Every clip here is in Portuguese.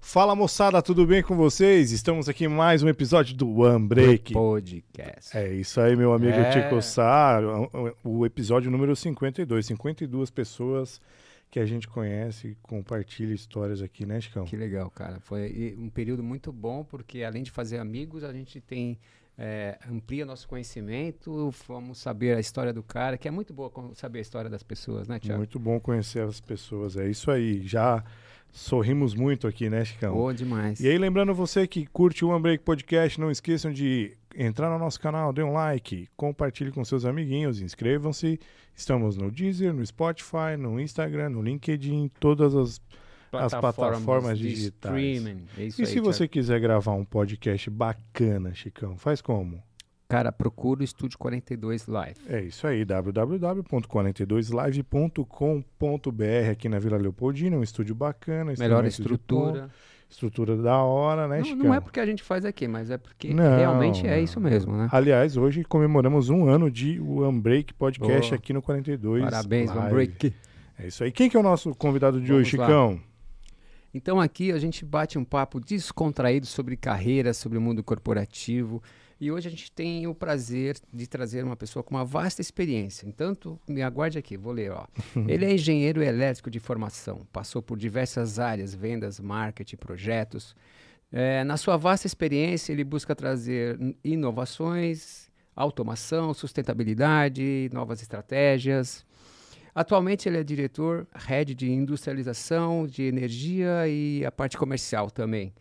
Fala moçada, tudo bem com vocês? Estamos aqui em mais um episódio do One Break. Podcast. É isso aí, meu amigo É. Tico Sá, o episódio número 52. 52 pessoas que a gente conhece e compartilha histórias aqui, né, Chicão? Que legal, cara. Foi um período muito bom, porque além de fazer amigos, a gente tem. é, amplia nosso conhecimento, vamos saber a história do cara, que é muito boa saber a história das pessoas, né, Tiago? Muito bom conhecer as pessoas, é isso aí. Já sorrimos muito aqui, né, Chicão? Boa demais. E aí, lembrando você que curte o One Break Podcast, não esqueçam de entrar no nosso canal, dê um like, compartilhe com seus amiguinhos, inscrevam-se. Estamos no Deezer, no Spotify, no Instagram, no LinkedIn, todas as. as plataformas de digitais. Streaming. É e aí, se você quiser gravar um podcast bacana, Chicão, faz como? Cara, procura o Estúdio 42 Live. É isso aí, www.42live.com.br aqui na Vila Leopoldina, um estúdio bacana, Melhor estrutura. estrutura da hora, né, Não, não é porque a gente faz aqui, mas é porque Não, realmente é não. isso mesmo, né? Aliás, hoje comemoramos um ano de One Break Podcast aqui no 42. Parabéns, One Live. Break. É isso aí. Quem que é o nosso convidado de Vamos hoje, lá. Chicão? Então aqui a gente bate um papo descontraído sobre carreira, sobre o mundo corporativo. E hoje a gente tem o prazer de trazer uma pessoa com uma vasta experiência. Entanto, me aguarde aqui, vou ler. Ó. Ele é engenheiro elétrico de formação, passou por diversas áreas, vendas, marketing, projetos. É, na sua vasta experiência, ele busca trazer inovações, automação, sustentabilidade, novas estratégias. Atualmente ele é diretor, head de industrialização, de energia e a parte comercial também.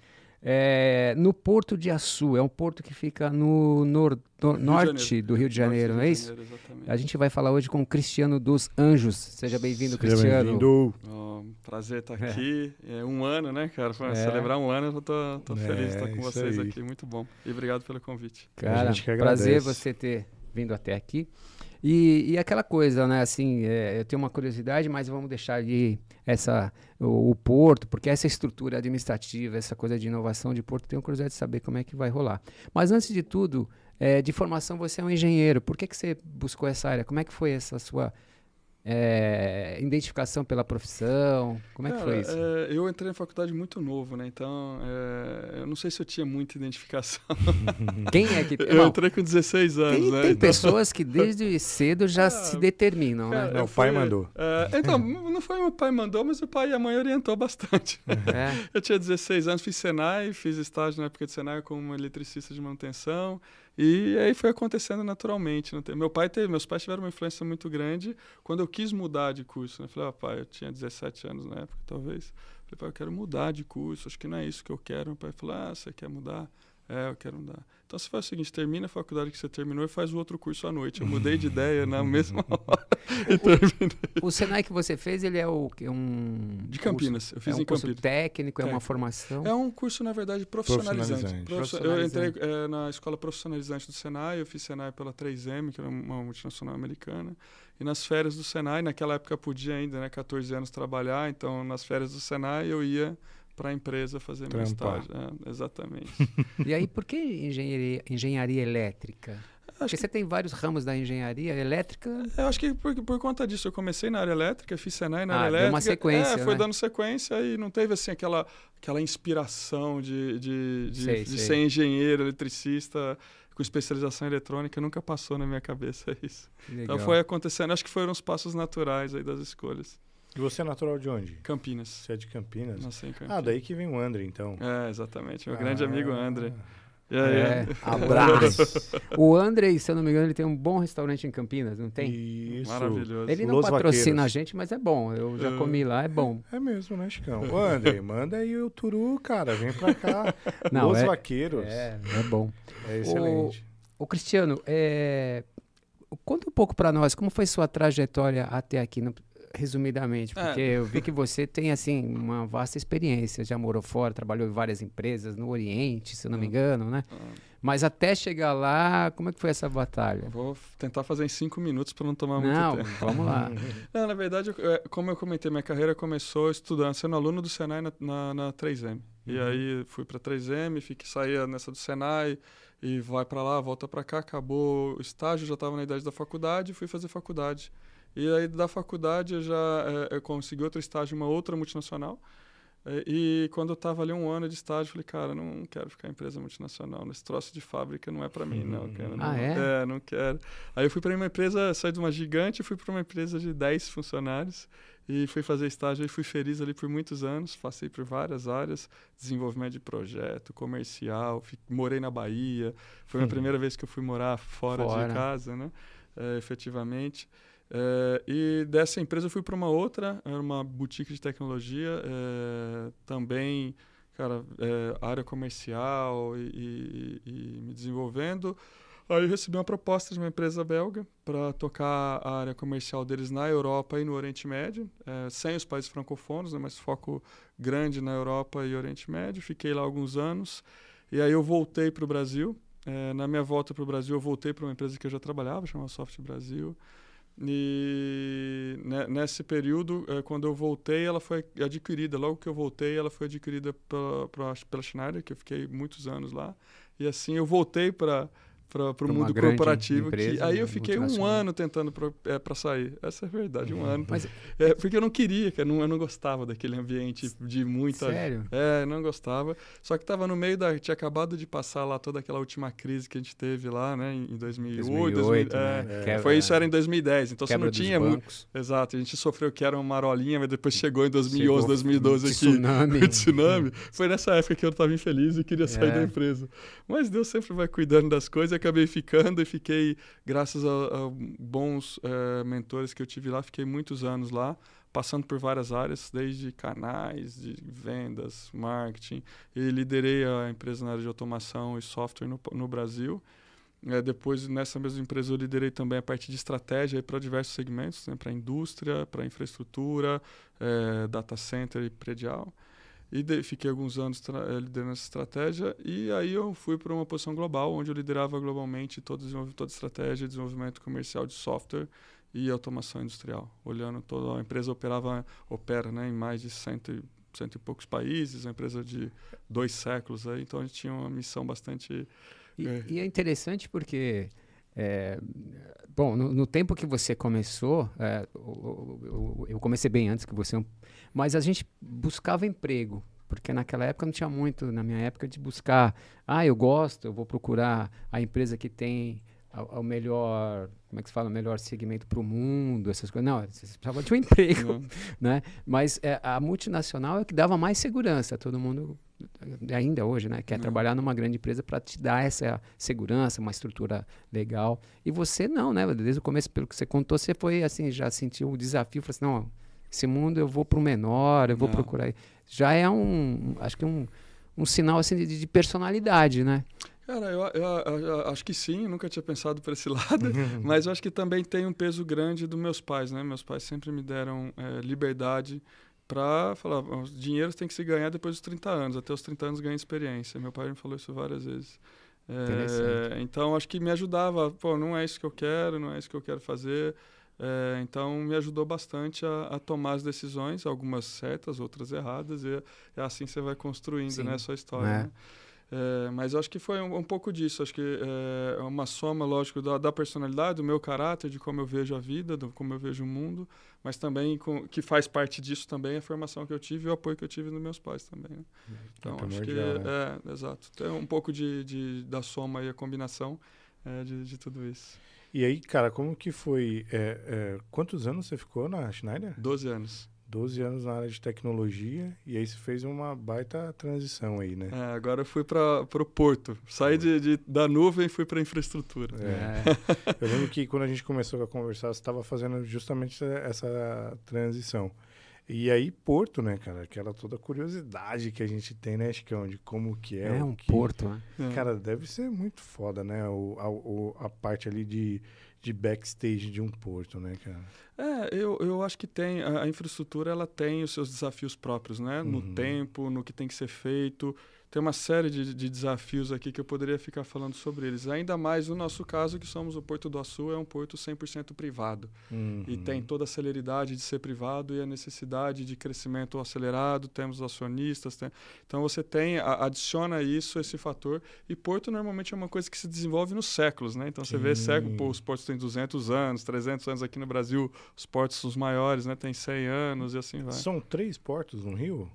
É, no Porto de Açu, é um porto que fica no nor- norte do Rio de Janeiro, não é isso? exatamente. A gente vai falar hoje com o Cristiano dos Anjos. Seja bem-vindo, Seja Cristiano. bem-vindo. Ó, prazer estar É. aqui. É um ano, né, cara? É. Celebrar um ano, eu tô, tô É, feliz de estar com vocês aí. aqui. Muito bom. E obrigado pelo convite. Cara, gente que prazer você ter vindo até aqui. E, e aquela coisa, né? Assim, é, eu tenho uma curiosidade, mas vamos deixar ali essa, o, o porto, porque essa estrutura administrativa, essa coisa de inovação de porto, tenho curiosidade de saber como é que vai rolar. Mas antes de tudo, é, de formação você é um engenheiro. Por que, que você buscou essa área? Como é que foi essa sua é, identificação pela profissão? Como é que Cara, foi isso? é, eu entrei na faculdade muito novo, né? Então, é, eu não sei se eu tinha muita identificação. Quem é que. Eu Não, entrei com 16 anos, tem, né? tem Então- pessoas que desde cedo já Ah, se determinam, né? Cara, Não, eu o pai fui- mandou. é, então, não foi meu pai mandou, mas o pai e a mãe orientou bastante. É. Eu tinha 16 anos, fiz Senai, fiz estágio na época de Senai como eletricista de manutenção. E aí foi acontecendo naturalmente. não tem- Meu pai teve, meus pais tiveram uma influência muito grande quando eu quis mudar de curso. Né? Eu falei, ah, pai, eu tinha 17 anos na época, talvez. Eu falei, pai, eu quero mudar de curso, acho que não é isso que eu quero. Meu pai falou, ah, você quer mudar? É, eu quero mudar. Então você faz o seguinte, termina a faculdade que você terminou e faz o outro curso à noite. Eu mudei de ideia na mesma hora e terminei. O Senai que você fez, ele é o quê? um De curso- Campinas, eu fiz é um em curso Campinas. técnico, é uma Técnico. formação. É um curso, na verdade, profissionalizante. Profissionalizante. Profissio- Eu entrei eh, na escola profissionalizante do Senai, eu fiz Senai pela 3M, que era uma multinacional americana. E nas férias do Senai, naquela época podia ainda, né, 14 anos trabalhar, então nas férias do Senai eu ia para a empresa fazer meu Trampar. estágio. É, exatamente. E aí, por que engenharia, engenharia elétrica? Porque Acho você tem vários ramos da engenharia elétrica. Eu acho que por, por conta disso eu comecei na área elétrica, fiz Senai na Ah, área deu elétrica. uma sequência, É, foi né? dando sequência e não teve assim aquela, aquela inspiração de, de, de, Sei, de sei. ser engenheiro, eletricista com especialização em eletrônica, nunca passou na minha cabeça isso. Legal. Então foi acontecendo, acho que foram os passos naturais aí das escolhas. E você é natural de onde? Campinas. Você é de Campinas? Nasci em Campinas. Ah, daí que vem o André, então. É, exatamente. Meu grande Ah, amigo André. E aí? É. Abraço. O André, se eu não me engano, ele tem um bom restaurante em Campinas, não tem? Isso. Maravilhoso. Ele não Los patrocina a Vaqueiros. gente, mas é bom. Eu já É. comi lá, é bom. É mesmo, né, Chicão? Ô, André, manda aí o Turu, cara. Vem pra cá. Não, Los é- Vaqueiros. É, é bom. É excelente. Ô, Cristiano, é, conta um pouco para nós, como foi sua trajetória até aqui, no- resumidamente, É. porque eu vi que você tem, assim, uma vasta experiência, já morou fora, trabalhou em várias empresas, no Oriente, se eu não me Ah. engano, né? Ah, Mas até chegar lá, como é que foi essa batalha? vou tentar fazer em cinco minutos para não tomar muito Não, tempo. vamos lá. Não, na verdade, é, como eu comentei, minha carreira começou estudando, sendo aluno do Senai na, na, na 3M. E Uhum. aí fui para 3M, fiquei, saía nessa do Senai e vai para lá, volta para cá, acabou o estágio, já estava na idade da faculdade, fui fazer faculdade. E aí da faculdade eu já é, eu consegui outro estágio em uma outra multinacional. É, e quando eu estava ali um ano de estágio, falei, cara, não quero ficar em empresa multinacional. Nesse troço de fábrica não é para mim, não. Cara, ah, não, é? É, não quero. Aí eu fui para uma empresa, saí de uma gigante fui para uma empresa de 10 funcionários e fui fazer estágio e fui feliz ali por muitos anos. Passei por várias áreas, desenvolvimento de projeto, comercial, morei na Bahia. Foi a minha primeira vez que eu fui morar fora, fora. de casa, né? É, efetivamente. É, e dessa empresa eu fui para uma outra, era uma boutique de tecnologia, é, também, cara, é, área comercial e, e, e, me desenvolvendo. Aí eu recebi uma proposta de uma empresa belga para tocar a área comercial deles na Europa e no Oriente Médio, sem os países francofonos, né, mas foco grande na Europa e Oriente Médio. Fiquei lá alguns anos e aí eu voltei para o Brasil. na minha volta para o Brasil, eu voltei para uma empresa que eu já trabalhava, chamada Soft Brasil. E nesse período, é, quando eu voltei, ela foi adquirida. Logo que eu voltei, ela foi adquirida pela, pela, pela Schneider, que eu fiquei muitos anos lá. E assim eu voltei para para o mundo corporativo. Empresa, que, aí eu fiquei um ano tentando para é, sair. Essa é a verdade, um uhum. ano. Mas, é, porque eu não queria, que eu não, eu não gostava daquele ambiente de muita. Sério? É, não gostava. Só que estava no meio da. Tinha acabado de passar lá toda aquela última crise que a gente teve lá, né, em 2008. 2008 2000, né? é, foi isso, era em 2010. Então você não tinha muito. Exato, a gente sofreu que era uma marolinha, mas depois chegou em 2011, chegou 2012 aqui. Tsunami. tsunami. Foi nessa época que eu estava infeliz e queria sair da é. empresa. Mas Deus sempre vai cuidando das coisas acabei ficando e fiquei, graças a, a bons é, mentores que eu tive lá, fiquei muitos anos lá, passando por várias áreas, desde canais, de vendas, marketing, e liderei a empresa na área de automação e software no, no Brasil. É, depois, nessa mesma empresa, eu liderei também a parte de estratégia para diversos segmentos, né, para indústria, para infraestrutura, é, data center e predial. E de, fiquei alguns anos eh, liderando essa estratégia. E aí eu fui para uma posição global, onde eu liderava globalmente toda, toda a estratégia de desenvolvimento comercial de software e automação industrial. Olhando toda a empresa operava, opera né, em mais de cento, cento e poucos países, uma empresa de dois séculos. Aí, então a gente tinha uma missão bastante. E é, e é interessante porque. É, bom, no, no, tempo que você começou, é, eu, eu, eu, comecei bem antes que você, mas a gente buscava emprego, porque naquela época não tinha muito, na minha época, de buscar, ah, eu gosto, eu vou procurar a empresa que tem o melhor, como é que se fala, o melhor segmento para o mundo, essas coisas. Não, você precisava de um emprego, uhum. né? Mas é, a multinacional é que dava mais segurança. Todo mundo, ainda hoje, né, quer uhum. trabalhar numa grande empresa para te dar essa segurança, uma estrutura legal. E você não, né? Desde o começo, pelo que você contou, você foi assim, já sentiu o desafio, falou assim, não, esse mundo eu vou para o menor, eu vou não. procurar. Já é um, acho que um, um sinal assim de, de personalidade, né? Cara, eu, eu, eu, eu, acho que sim, nunca tinha pensado por esse lado, mas eu acho que também tem um peso grande dos meus pais, né? Meus pais sempre me deram é, liberdade para falar, o dinheiro tem que se ganhar depois dos 30 anos, até os 30 anos ganha experiência. Meu pai me falou isso várias vezes. É, então, acho que me ajudava, pô, não é isso que eu quero, não é isso que eu quero fazer. É, então, me ajudou bastante a, a, tomar as decisões, algumas certas, outras erradas, e é assim você vai construindo né, a sua história. É. Né? É, mas acho que foi um, um, pouco disso. Acho que é uma soma, lógico, da, da, personalidade, do meu caráter, de como eu vejo a vida, do como eu vejo o mundo, mas também com, que faz parte disso também a formação que eu tive e o apoio que eu tive dos meus pais também. Né? Então, é acho que né? é, exato. Tem um pouco de, de, da soma e a combinação é, de, de tudo isso. E aí, cara, como que foi? É, é, quantos anos você ficou na Schneider? Doze anos. 12 anos na área de tecnologia e aí você fez uma baita transição aí, né? É, agora eu fui para o porto. Saí de, de, da nuvem e fui para a infraestrutura. É. eu lembro que quando a gente começou a conversar, você estava fazendo justamente essa transição. E aí, Porto, né, cara? Aquela toda curiosidade que a gente tem, né, Chicão, de como que é. É um que... porto, né? Cara, deve ser muito foda, né? O, a, o, a parte ali de de backstage de um porto, né, cara? É, eu, eu acho que tem. A, infraestrutura ela tem os seus desafios próprios, né? No uhum. tempo, no que tem que ser feito tem uma série de, de, desafios aqui que eu poderia ficar falando sobre eles. Ainda mais no nosso caso, que somos o Porto do Açu, é um porto 100% privado. Uhum. E tem toda a celeridade de ser privado e a necessidade de crescimento acelerado, temos acionistas. Tem... Então você tem, a, adiciona isso, esse fator. E porto normalmente é uma coisa que se desenvolve nos séculos, né? Então você vê século, pô, os portos têm 200 anos, 300 anos aqui no Brasil, os portos os maiores, né? Tem 100 anos e assim vai. São três portos no Rio?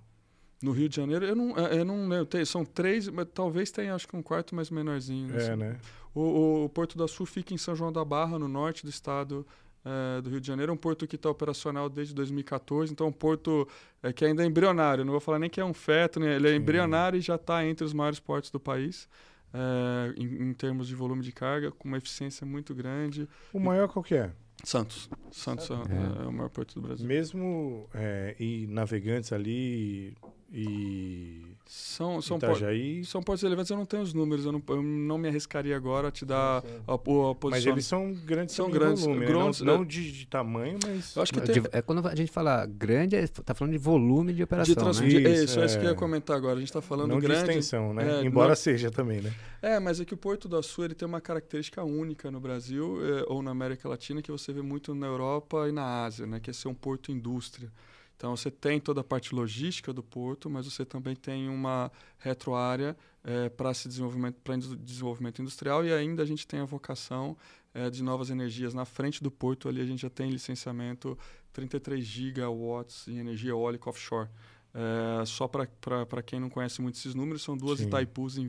No Rio de Janeiro, eu não, eu não lembro. Tem, são três, mas talvez tenha acho que um quarto mais menorzinho. É, assim. né? O, o Porto do Açu fica em São João da Barra, no norte do estado é, do Rio de Janeiro. É um porto que está operacional desde 2014, então é um porto é, que ainda é embrionário. Não vou falar nem que é um feto, né? ele é Sim. embrionário e já está entre os maiores portos do país. é, em, em termos de volume de carga, com uma eficiência muito grande. O maior qual que é? Santos. Santos é, É. é o maior porto do Brasil. Mesmo é, e navegantes ali e São, são, por- Itajaí. são portos relevantes, eu não tenho os números, eu não, eu não me arriscaria agora a te dar a, a posição. Mas eles são grandes São grandes, volume, né? grandes, não, né? não de, de tamanho, mas Eu acho que De- tem, é, quando a gente fala grande, está falando de volume de operação, de trans... né? de- Isso, isso, é isso que eu é. ia comentar agora. A gente está falando não de grande. extensão, né? é, Embora não- seja também, né? É, mas é que o Porto do Açu ele tem uma característica única no Brasil é, ou na América Latina que você vê muito na Europa e na Ásia, né? Que é ser um porto indústria. Então você tem toda a parte logística do porto, mas você também tem uma retroárea é, para esse desenvolvimento, para desenvolvimento industrial e ainda a gente tem a vocação é, de novas energias na frente do porto ali a gente já tem licenciamento 33 gigawatts em energia eólica offshore. É, só para quem não conhece muito esses números, são duas Sim. Itaipus em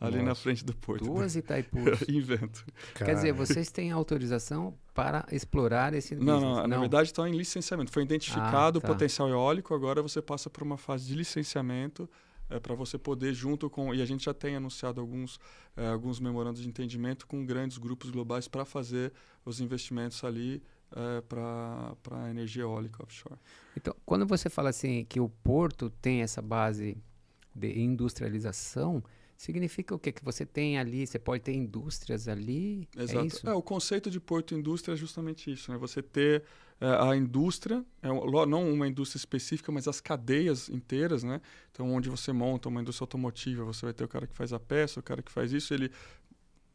ali na Nossa. frente do porto. Duas Itaipus. Invento. Quer dizer, Cara, vocês têm autorização para explorar esse Não, business? não, na verdade está em licenciamento. Foi identificado Ah, tá. o potencial eólico, agora você passa por uma fase de licenciamento para você poder, junto com. E a gente já tem anunciado alguns, eh, alguns memorandos de entendimento com grandes grupos globais para fazer os investimentos ali para a energia eólica offshore. Então, quando você fala assim que o porto tem essa base de industrialização, significa o quê? Que você tem ali, você pode ter indústrias ali? É Exato. isso? É, o conceito de porto indústria é justamente isso, né? Você ter é, a indústria, é, não uma indústria específica, mas as cadeias inteiras, né? Então, onde você monta uma indústria automotiva, você vai ter o cara que faz a peça, o cara que faz isso, ele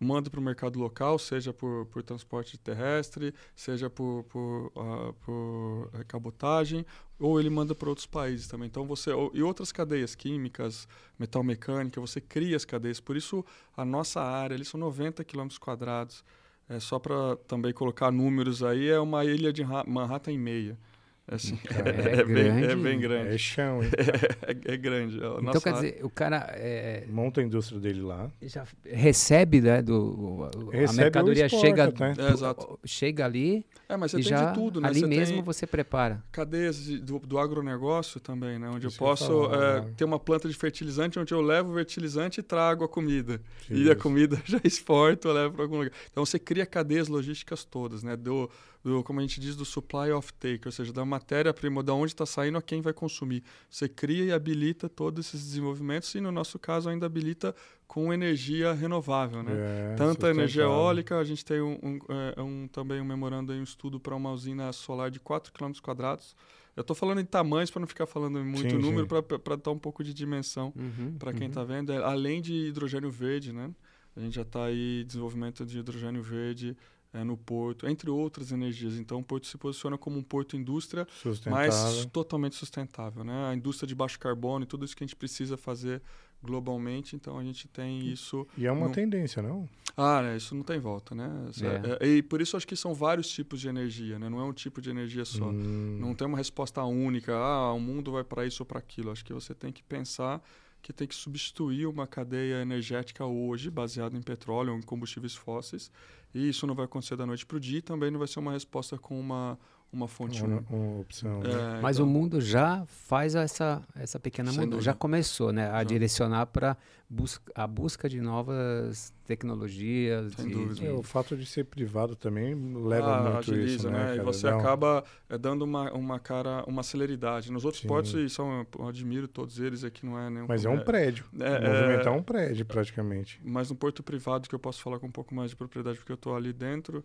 manda para o mercado local, seja por, por transporte terrestre, seja por, por, ah, por eh, cabotagem, ou ele manda para outros países também. Então você e outras cadeias químicas, metal mecânica, você cria as cadeias. Por isso a nossa área, ali são 90 quilômetros quadrados. É só para também colocar números aí, é uma ilha de Manhattan e meia. É, assim, Cara, é é, bem, é grande. bem é grande. chão, hein? É, é grande. Então, nossa quer área- dizer, o cara é, Monta a indústria dele lá. já recebe, né, do, o- a Recebe mercadoria exporta, chega? É, exato. chega ali É, mas você e tem já de tudo, né? ali Você mesmo tem- você prepara. cadeias de- do, do agronegócio também, né? Onde Isso eu posso falar. é, ter uma planta de fertilizante onde eu levo o fertilizante e trago a comida. E a comida já exporto, eu levo para algum lugar. Então você cria cadeias logísticas todas, né? Do, do, como a gente diz, do supply of take, ou seja, da matéria-prima, da onde está saindo a quem vai consumir. Você cria e habilita todos esses desenvolvimentos e, no nosso caso, ainda habilita com energia renovável, né? É, Tanto a energia eólica, a gente tem um, um, é, um- também um memorando um estudo para uma usina solar de 4 km quadrados. Eu estou falando em tamanhos para não ficar falando muito Sim, número, para dar um pouco de dimensão Uhum, para quem uhum. está vendo. É, além de hidrogênio verde, né? A gente já está aí desenvolvimento de hidrogênio verde é, no porto, entre outras energias. Então, o porto se posiciona como um porto indústria, mas totalmente sustentável, né? A indústria de baixo carbono e tudo isso que a gente precisa fazer globalmente. Então, a gente tem isso E é uma não- tendência, não? ah, né, isso não tem volta, né? Essa- É. é- e por isso acho que são vários tipos de energia, né? Não é um tipo de energia só. Hum, Não tem uma resposta única, ah, o mundo vai para isso ou para aquilo. Acho que você tem que pensar que tem que substituir uma cadeia energética hoje baseada em petróleo ou em combustíveis fósseis. E isso não vai acontecer da noite para o dia e também não vai ser uma resposta com uma, uma fonte uma, única. uma opção. né? É, Mas então- o mundo já faz essa, essa pequena Sem mudança, dúvida. já começou né, a Já. direcionar para bus a busca de novas tecnologias. Sem de- dúvida. de- É, o fato de ser privado também leva Ah, muito agiliza, isso, né? né? E você um- acaba é, dando uma, uma cara, uma celeridade. Nos outros Sim. portos, e são, eu admiro todos eles, aqui não é nenhum. Mas é um prédio. é- Movimentar é- um prédio, praticamente. Mas no porto privado, que eu posso falar com um pouco mais de propriedade, porque eu estou ali dentro,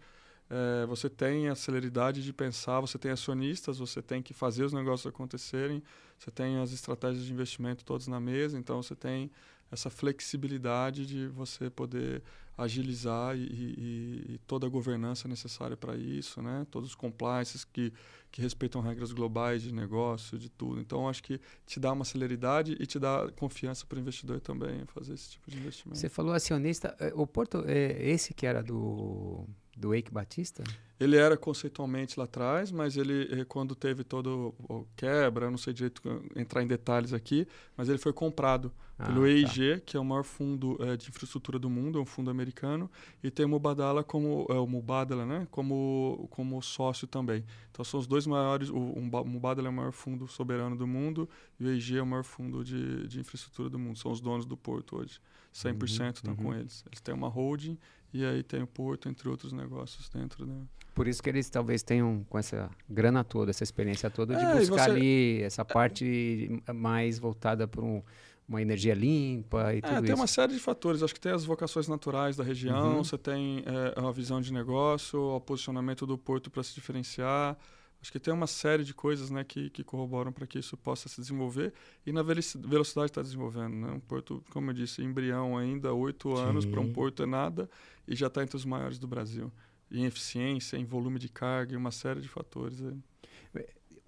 é, você tem a celeridade de pensar, você tem acionistas, você tem que fazer os negócios acontecerem, você tem as estratégias de investimento todas na mesa, então você tem essa flexibilidade de você poder agilizar e, e- e toda a governança necessária para isso, né? Todos os compliances que, que respeitam regras globais de negócio, de tudo. Então, acho que te dá uma celeridade e te dá confiança para o investidor também fazer esse tipo de investimento. Você falou acionista, eh, o Porto, é esse que era do, do Eike Batista? Ele era conceitualmente lá atrás, mas ele, eh, quando teve todo o quebra, eu não sei direito entrar em detalhes aqui, mas ele foi comprado ah, pelo EIG, tá. que é o maior fundo é, de infraestrutura do mundo, é um fundo americano, e tem o Mubadala como é, o Mubadala, né, como como sócio também. Então são os dois maiores, o, o Mubadala é o maior fundo soberano do mundo e o EIG é o maior fundo de, de infraestrutura do mundo. São os donos do porto hoje. 100% uhum, estão uhum. com eles. Eles têm uma holding e aí tem o porto, entre outros negócios dentro da. Por isso que eles talvez tenham com essa grana toda, essa experiência toda de é, buscar você... ali essa parte mais voltada para um, uma energia limpa e é, tudo tem isso. uma série de fatores. Acho que tem as vocações naturais da região, uhum. você tem é, uma visão de negócio, o posicionamento do porto para se diferenciar. Acho que tem uma série de coisas né, que, que corroboram para que isso possa se desenvolver e na velocidade está desenvolvendo. Né? Um porto, como eu disse, embrião ainda, oito anos para um porto é nada e já está entre os maiores do Brasil. Em eficiência, em volume de carga, em uma série de fatores.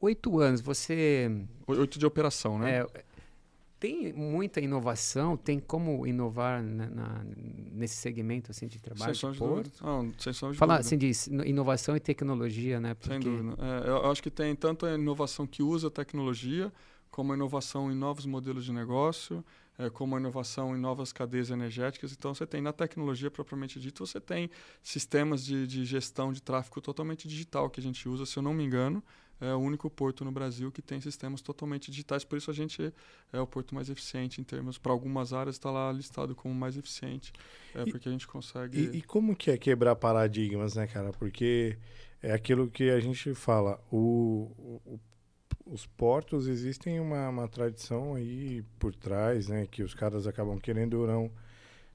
Oito anos, você. Oito de operação, né? É, tem muita inovação, tem como inovar na, na, nesse segmento assim de trabalho sem de porto? Não, sem de Falar assim de inovação e tecnologia, né? Porque... Sem dúvida. É, eu acho que tem tanto a inovação que usa tecnologia, como a inovação em novos modelos de negócio, é, como a inovação em novas cadeias energéticas. Então, você tem na tecnologia propriamente dito, você tem sistemas de, de gestão de tráfego totalmente digital que a gente usa, se eu não me engano é o único porto no Brasil que tem sistemas totalmente digitais, por isso a gente é o porto mais eficiente em termos, para algumas áreas está lá listado como mais eficiente, é, e, porque a gente consegue... E, e, como que é quebrar paradigmas, né, cara? Porque é aquilo que a gente fala, o, o os portos existem uma, uma tradição aí por trás, né, que os caras acabam querendo ou não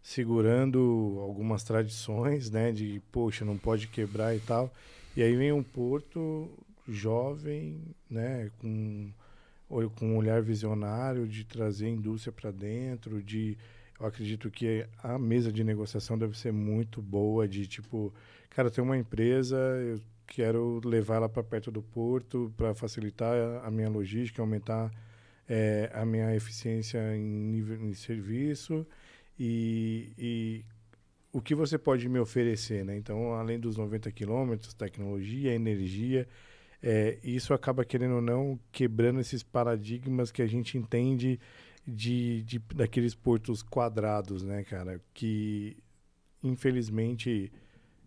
segurando algumas tradições, né, de poxa, não pode quebrar e tal. E aí vem um porto jovem, né, com, com um olhar visionário de trazer a indústria para dentro, de eu acredito que a mesa de negociação deve ser muito boa, de tipo, cara, tem uma empresa, eu quero levar ela para perto do porto para facilitar a, minha logística, aumentar é, a minha eficiência em nível em serviço e, e o que você pode me oferecer, né? Então, além dos 90 quilômetros, tecnologia, energia, é, isso acaba, querendo ou não, quebrando esses paradigmas que a gente entende de, de daqueles portos quadrados, né, cara? Que, infelizmente,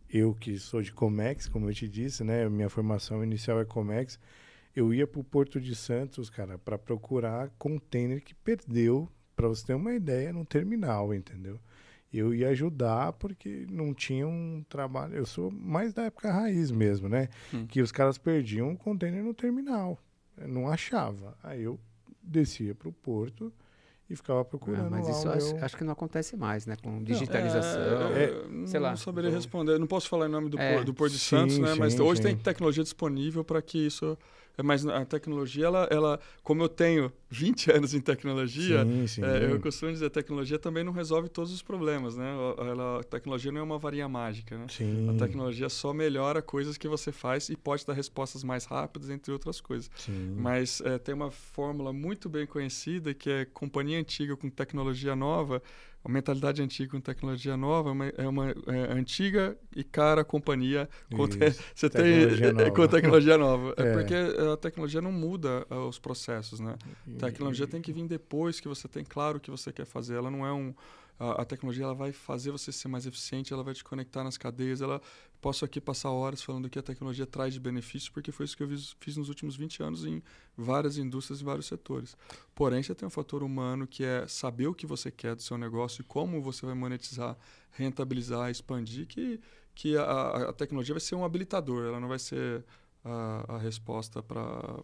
eu que sou de Comex, como eu te disse, né? Minha formação inicial é Comex. Eu ia para o Porto de Santos, cara, para procurar container que perdeu, para você ter uma ideia, no terminal, entendeu? Eu ia ajudar porque não tinha um trabalho. Eu sou mais da época raiz mesmo, né? Hum. Que os caras perdiam o container no terminal. Eu não achava. Aí eu descia para o porto e ficava procurando. Ah, mas isso acho, meu... acho, que não acontece mais, né? Com digitalização. É, é, sei não lá. Não saberia responder. Não posso falar em nome do, é. do Porto de Santos, sim, né? Sim, mas hoje sim. tem tecnologia disponível para que isso mas a tecnologia, ela, ela, como eu tenho 20 anos em tecnologia, sim, sim. É, eu costumo dizer, a tecnologia também não resolve todos os problemas, né? Ela, a tecnologia não é uma varinha mágica, né? Sim. A tecnologia só melhora coisas que você faz e pode dar respostas mais rápidas, entre outras coisas. Sim. Mas é, tem uma fórmula muito bem conhecida que é companhia antiga com tecnologia nova, a mentalidade antiga com tecnologia nova é uma é, antiga e cara companhia com te, você tecnologia tem com tecnologia nova é. é. porque a tecnologia não muda uh, os processos né a tecnologia tem que vir depois que você tem claro o que você quer fazer ela não é um a, a, tecnologia ela vai fazer você ser mais eficiente, ela vai te conectar nas cadeias. Ela posso aqui passar horas falando que a tecnologia traz de benefícios, porque foi isso que eu fiz, fiz nos últimos 20 anos em várias indústrias e vários setores. Porém, você tem um fator humano que é saber o que você quer do seu negócio e como você vai monetizar, rentabilizar, expandir, que que a, a tecnologia vai ser um habilitador, ela não vai ser a, a resposta para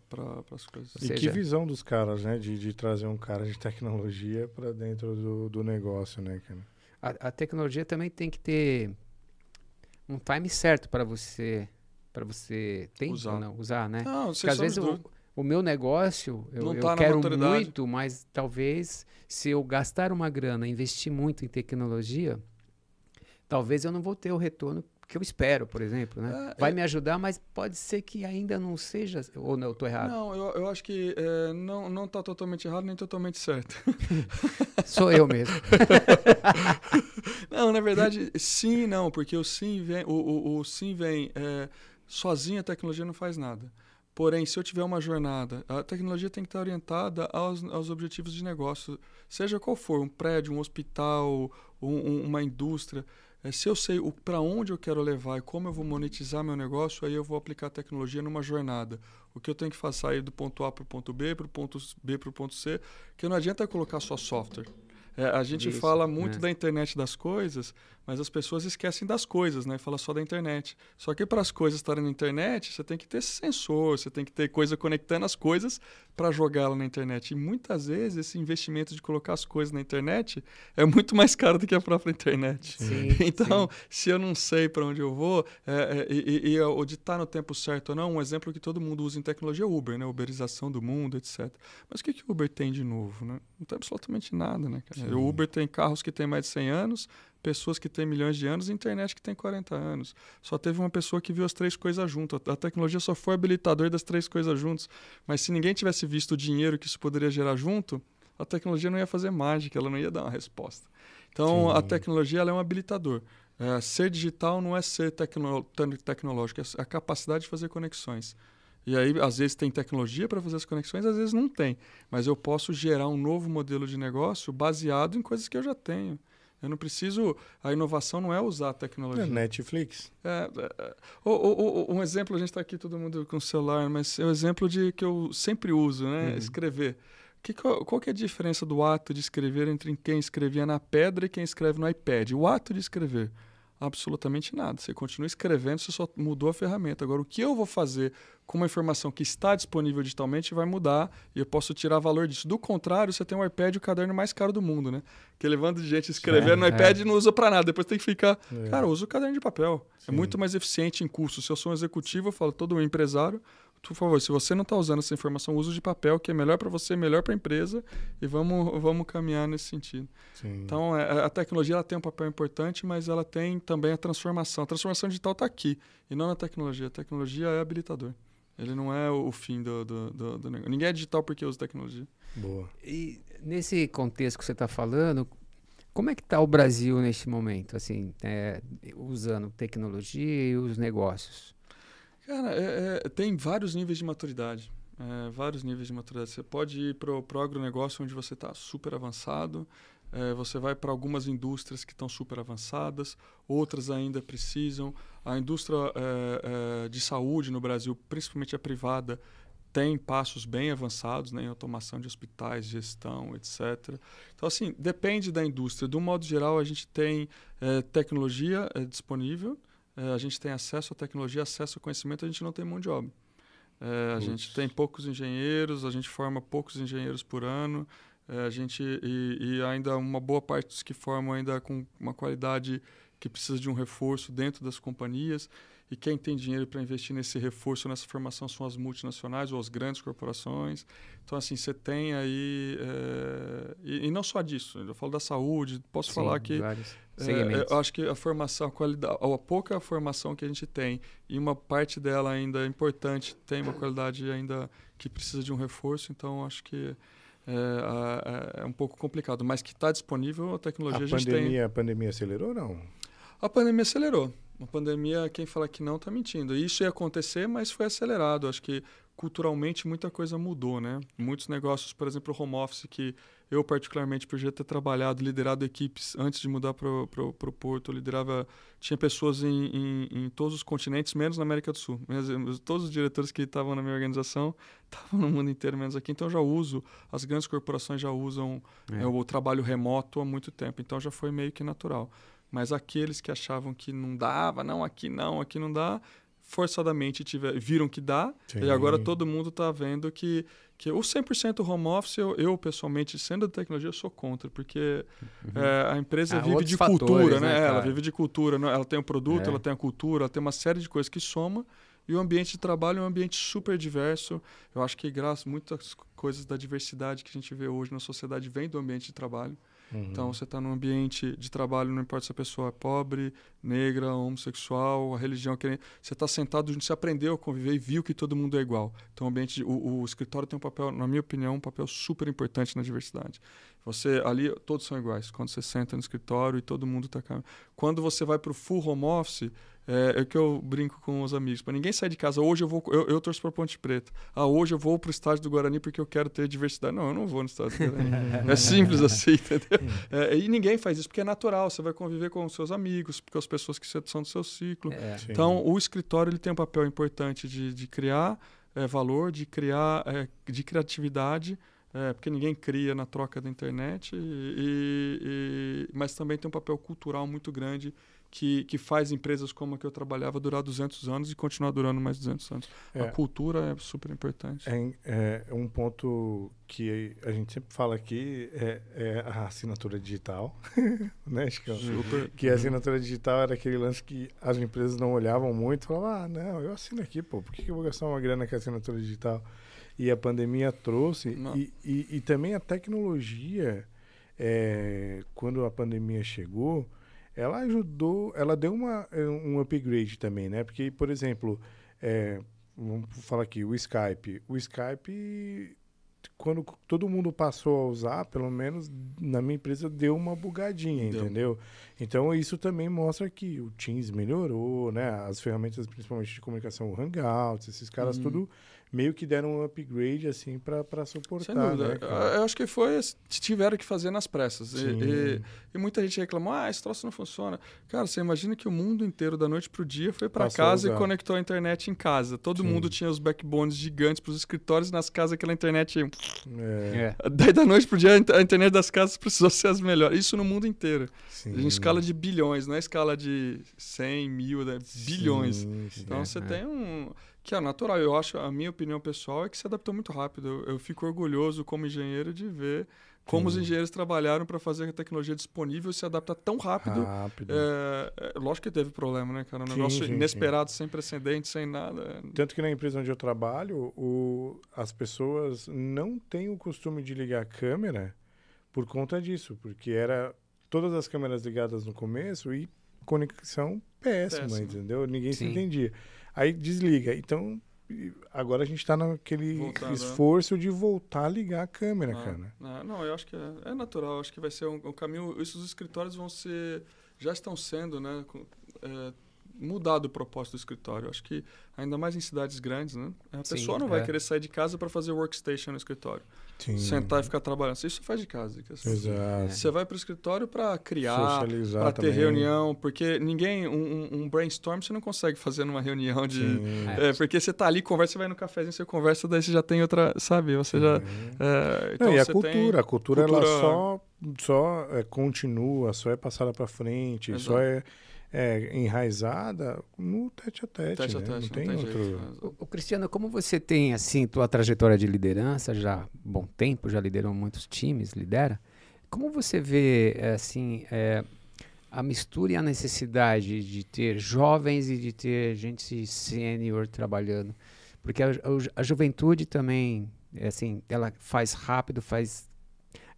as coisas. E que visão dos caras, né? De, de trazer um cara de tecnologia para dentro do, do negócio, né, cara? A, a, tecnologia também tem que ter um time certo para você para você tem usar. não usar, né? Não, Porque às vezes o, o, meu negócio eu, eu tá quero muito, mas talvez se eu gastar uma grana, investir muito em tecnologia, talvez eu não vou ter o retorno que eu espero, por exemplo, né? É, Vai é- me ajudar, mas pode ser que ainda não seja, ou não, eu tô errado. Não, eu, eu acho que é, não, não tá totalmente errado nem totalmente certo. Sou eu mesmo. Não, na verdade, sim e não, porque o sim vem, o, o, o sim vem é, sozinho a tecnologia não faz nada. Porém, se eu tiver uma jornada, a tecnologia tem que estar orientada aos, aos objetivos de negócio, seja qual for, um prédio, um hospital, um- um- uma indústria. É, se eu sei para onde eu quero levar e como eu vou monetizar meu negócio, aí eu vou aplicar a tecnologia numa jornada. O que eu tenho que fazer sair do ponto A para o ponto B, para o ponto B para o ponto C, que não adianta colocar só software. É, a gente Isso, fala muito né? da internet das coisas, mas as pessoas esquecem das coisas, né? Fala só da internet. Só que para as coisas estarem na internet, você tem que ter sensor, você tem que ter coisa conectando as coisas para jogá-la na internet. E muitas vezes esse investimento de colocar as coisas na internet é muito mais caro do que a própria internet. Sim, Então, se eu não sei para onde eu vou, é, é, e, e, e o de estar no tempo certo ou não, um exemplo que todo mundo usa em tecnologia é o Uber, né? Uberização do mundo, etc. Mas o que, que o Uber tem de novo, né? Não tem absolutamente nada, né, cara? Sim. O Uber tem carros que têm mais de 100 anos, pessoas que têm milhões de anos e internet que tem 40 anos. Só teve uma pessoa que viu as três coisas juntas. A tecnologia só foi habilitador das três coisas juntas. Mas se ninguém tivesse visto o dinheiro que isso poderia gerar junto, a tecnologia não ia fazer mágica, ela não ia dar uma resposta. Então, a Sim. tecnologia ela é um habilitador. É, ser digital não é ser tecno tec- tecnológico, é a capacidade de fazer conexões. E aí, às vezes, tem tecnologia para fazer as conexões, às vezes não tem. Mas eu posso gerar um novo modelo de negócio baseado em coisas que eu já tenho. Eu não preciso. A inovação não é usar a tecnologia. É Netflix. É, é, é. Um exemplo, a gente está aqui todo mundo com celular, mas é um exemplo de que eu sempre uso, né? Uhum. Escrever. Que, qual, qual que é a diferença do ato de escrever entre quem escrevia na pedra e quem escreve no iPad? O ato de escrever. Absolutamente nada. Você continua escrevendo, você só mudou a ferramenta. Agora, o que eu vou fazer com uma informação que está disponível digitalmente vai mudar e eu posso tirar valor disso. Do contrário, você tem o iPad e o caderno mais caro do mundo, né? Que levando de gente escrevendo no É, iPad e não usa para nada. Depois tem que ficar. É. Cara, usa o caderno de papel. Sim. É muito mais eficiente em custo. Se eu sou um executivo, eu falo, todo um empresário, por favor, se você não está usando essa informação, use de papel, que é melhor para você, melhor para a empresa, e vamos, vamos caminhar nesse sentido. Sim. Então, é, a tecnologia ela tem um papel importante, mas ela tem também a transformação. A transformação digital está aqui, e não na tecnologia. A tecnologia é habilitador. Ele não é o o fim do, do, do, do negócio. Ninguém é digital porque usa tecnologia. Boa. E nesse contexto que você está falando, como é que está o Brasil neste momento, assim, é, usando tecnologia e os negócios? Cara, é- é- tem vários níveis de maturidade. É, vários níveis de maturidade. Você pode ir para o agronegócio, onde você está super avançado. É, você vai para algumas indústrias que estão super avançadas, outras ainda precisam. A indústria é, é, de saúde no Brasil, principalmente a privada, tem passos bem avançados né, em automação de hospitais, gestão, etc. Então, assim, depende da indústria. De um modo geral, a gente tem é, tecnologia é, disponível, a gente tem acesso à tecnologia, acesso ao conhecimento, a gente não tem mão de obra. É, a gente tem poucos engenheiros, a gente forma poucos engenheiros por ano, é, a gente e, e ainda uma boa parte dos que formam ainda com uma qualidade que precisa de um reforço dentro das companhias. E quem tem dinheiro para investir nesse reforço, nessa formação, são as multinacionais ou as grandes corporações. Então, assim, você tem aí. é, e, e não só disso, eu falo da saúde, posso Sim, falar que vários é, eu acho que a formação, a qualidade, a pouca formação que a gente tem e uma parte dela ainda é importante, tem uma qualidade ainda que precisa de um reforço, então acho que é, a- a- é um pouco complicado, mas que está disponível a tecnologia a, A gente tem. pandemia, a pandemia acelerou ou não? A pandemia acelerou. A pandemia, quem fala que não está mentindo. Isso ia acontecer, mas foi acelerado. Acho que culturalmente muita coisa mudou, né? Muitos negócios, por exemplo, o home office, que eu particularmente podia ter trabalhado, liderado equipes antes de mudar para o Porto. Liderava, tinha pessoas em, em, em todos os continentes, menos na América do Sul. Todos os diretores que estavam na minha organização estavam no mundo inteiro, menos aqui. Então eu já uso, as grandes corporações já usam É. é, o trabalho remoto há muito tempo. Então já foi meio que natural. Mas aqueles que achavam que não dava, não, aqui não, aqui não dá, forçadamente tiver, viram que dá, Sim. e agora todo mundo está vendo que, que o 100% home office, eu, eu, pessoalmente, sendo da tecnologia, eu sou contra, porque é, a empresa vive de fatores, cultura, né? né, ela vive de cultura, ela tem o produto, É. ela tem a cultura, ela tem uma série de coisas que soma, e o ambiente de trabalho é um ambiente super diverso. Eu acho que graças muitas coisas da diversidade que a gente vê hoje na sociedade vem do ambiente de trabalho. Uhum. Então, você está num ambiente de trabalho, não importa se a pessoa é pobre, negra, homossexual, a religião. Que... Você está sentado, você aprendeu a conviver e viu que todo mundo é igual. Então, o, ambiente, o, o escritório tem um papel, na minha opinião, um papel super importante na diversidade. Você ali, todos são iguais. Quando você senta no escritório e todo mundo está... Quando você vai para o full home office, é, é que eu brinco com os amigos. Para ninguém sair de casa, hoje eu vou. Eu, eu torço para Ponte Preta. Ah, hoje eu vou para o estádio do Guarani porque eu quero ter diversidade. Não, eu não vou no estádio do Guarani. é simples assim, entendeu? É, e ninguém faz isso porque é natural. Você vai conviver com os seus amigos, com as pessoas que são do seu ciclo. É. Então, o escritório ele tem um papel importante de, de criar é, valor, de criar é, de criatividade. É, porque ninguém cria na troca da internet, e, e, mas também tem um papel cultural muito grande que, que faz empresas como a que eu trabalhava durar 200 anos e continuar durando mais 200 anos. É. A cultura é super importante. É, é, um ponto que a gente sempre fala aqui é, é a assinatura digital, né, Chico? Super. Que a assinatura digital era aquele lance que as empresas não olhavam muito, falavam, ah, não, eu assino aqui, pô, por que, que eu vou gastar uma grana com a assinatura digital? E a pandemia trouxe, e, e, e, também a tecnologia, é, quando a pandemia chegou, ela ajudou, ela deu uma, eh, um upgrade também, né? Porque, por exemplo, é, vamos falar aqui, o Skype. O Skype, quando todo mundo passou a usar, pelo menos na minha empresa, deu uma bugadinha, deu. entendeu? Então, isso também mostra que o Teams melhorou, né? As ferramentas, principalmente de comunicação, o Hangouts, esses caras, hum. tudo meio que deram um upgrade assim para suportar. Sem dúvida. Né, eu acho que foi tiveram que fazer nas pressas. E, e, e, muita gente reclamou: ah, esse troço não funciona. Cara, você imagina que o mundo inteiro da noite para o dia foi para casa e conectou a internet em casa. Todo Sim. mundo tinha os backbones gigantes para os escritórios nas casas aquela internet. É. É. Daí da noite para o dia a internet das casas precisou ser as melhores. Isso no mundo inteiro. Sim. Em escala de bilhões, não é escala de 100 mil, né? bilhões. Sim, então você é. tem um que é natural. Eu acho, a minha opinião pessoal é que se adaptou muito rápido. Eu, eu fico orgulhoso como engenheiro de ver como Sim. os engenheiros trabalharam para fazer a tecnologia disponível se adaptar tão rápido. rápido. É, é, lógico que teve problema, né, cara? Um sim, negócio sim, inesperado, sem precedentes, sem nada. Tanto que na empresa onde eu trabalho, o, as pessoas não têm o costume de ligar a câmera por conta disso, porque era todas as câmeras ligadas no começo e conexão péssima, péssima. entendeu? Ninguém se entendia. Aí desliga. Então, agora a gente está naquele Voltando, né? esforço né? de voltar a ligar a câmera, ah, cara. Ah, não, eu acho que é, é natural. Acho que vai ser um, um, caminho. Esses escritórios vão ser. Já estão sendo, né? É, mudado o propósito do escritório. Acho que ainda mais em cidades grandes, né? A Sim, pessoa não vai é. querer sair de casa para fazer workstation no escritório. Sim. Sentar e ficar trabalhando. Isso faz de casa. Exato. Você vai para o escritório para criar, para ter reunião, porque ninguém, um, um, brainstorm você não consegue fazer numa reunião de. É, porque você tá ali, conversa, você vai no cafezinho, você conversa, daí você já tem outra, sabe? Você já. É, então não, e a cultura, a cultura, cultura, ela só, só é, continua, só é passada para frente, Exato. só é é, enraizada no tete a tete, tete, né? a tete não, tem, outro. Jeito, o, o, Cristiano, como você tem assim tua trajetória de liderança já há bom tempo, já liderou muitos times, lidera. Como você vê assim é, a mistura e a necessidade de ter jovens e de ter gente sênior trabalhando? Porque a, a, a juventude também, é assim, ela faz rápido, faz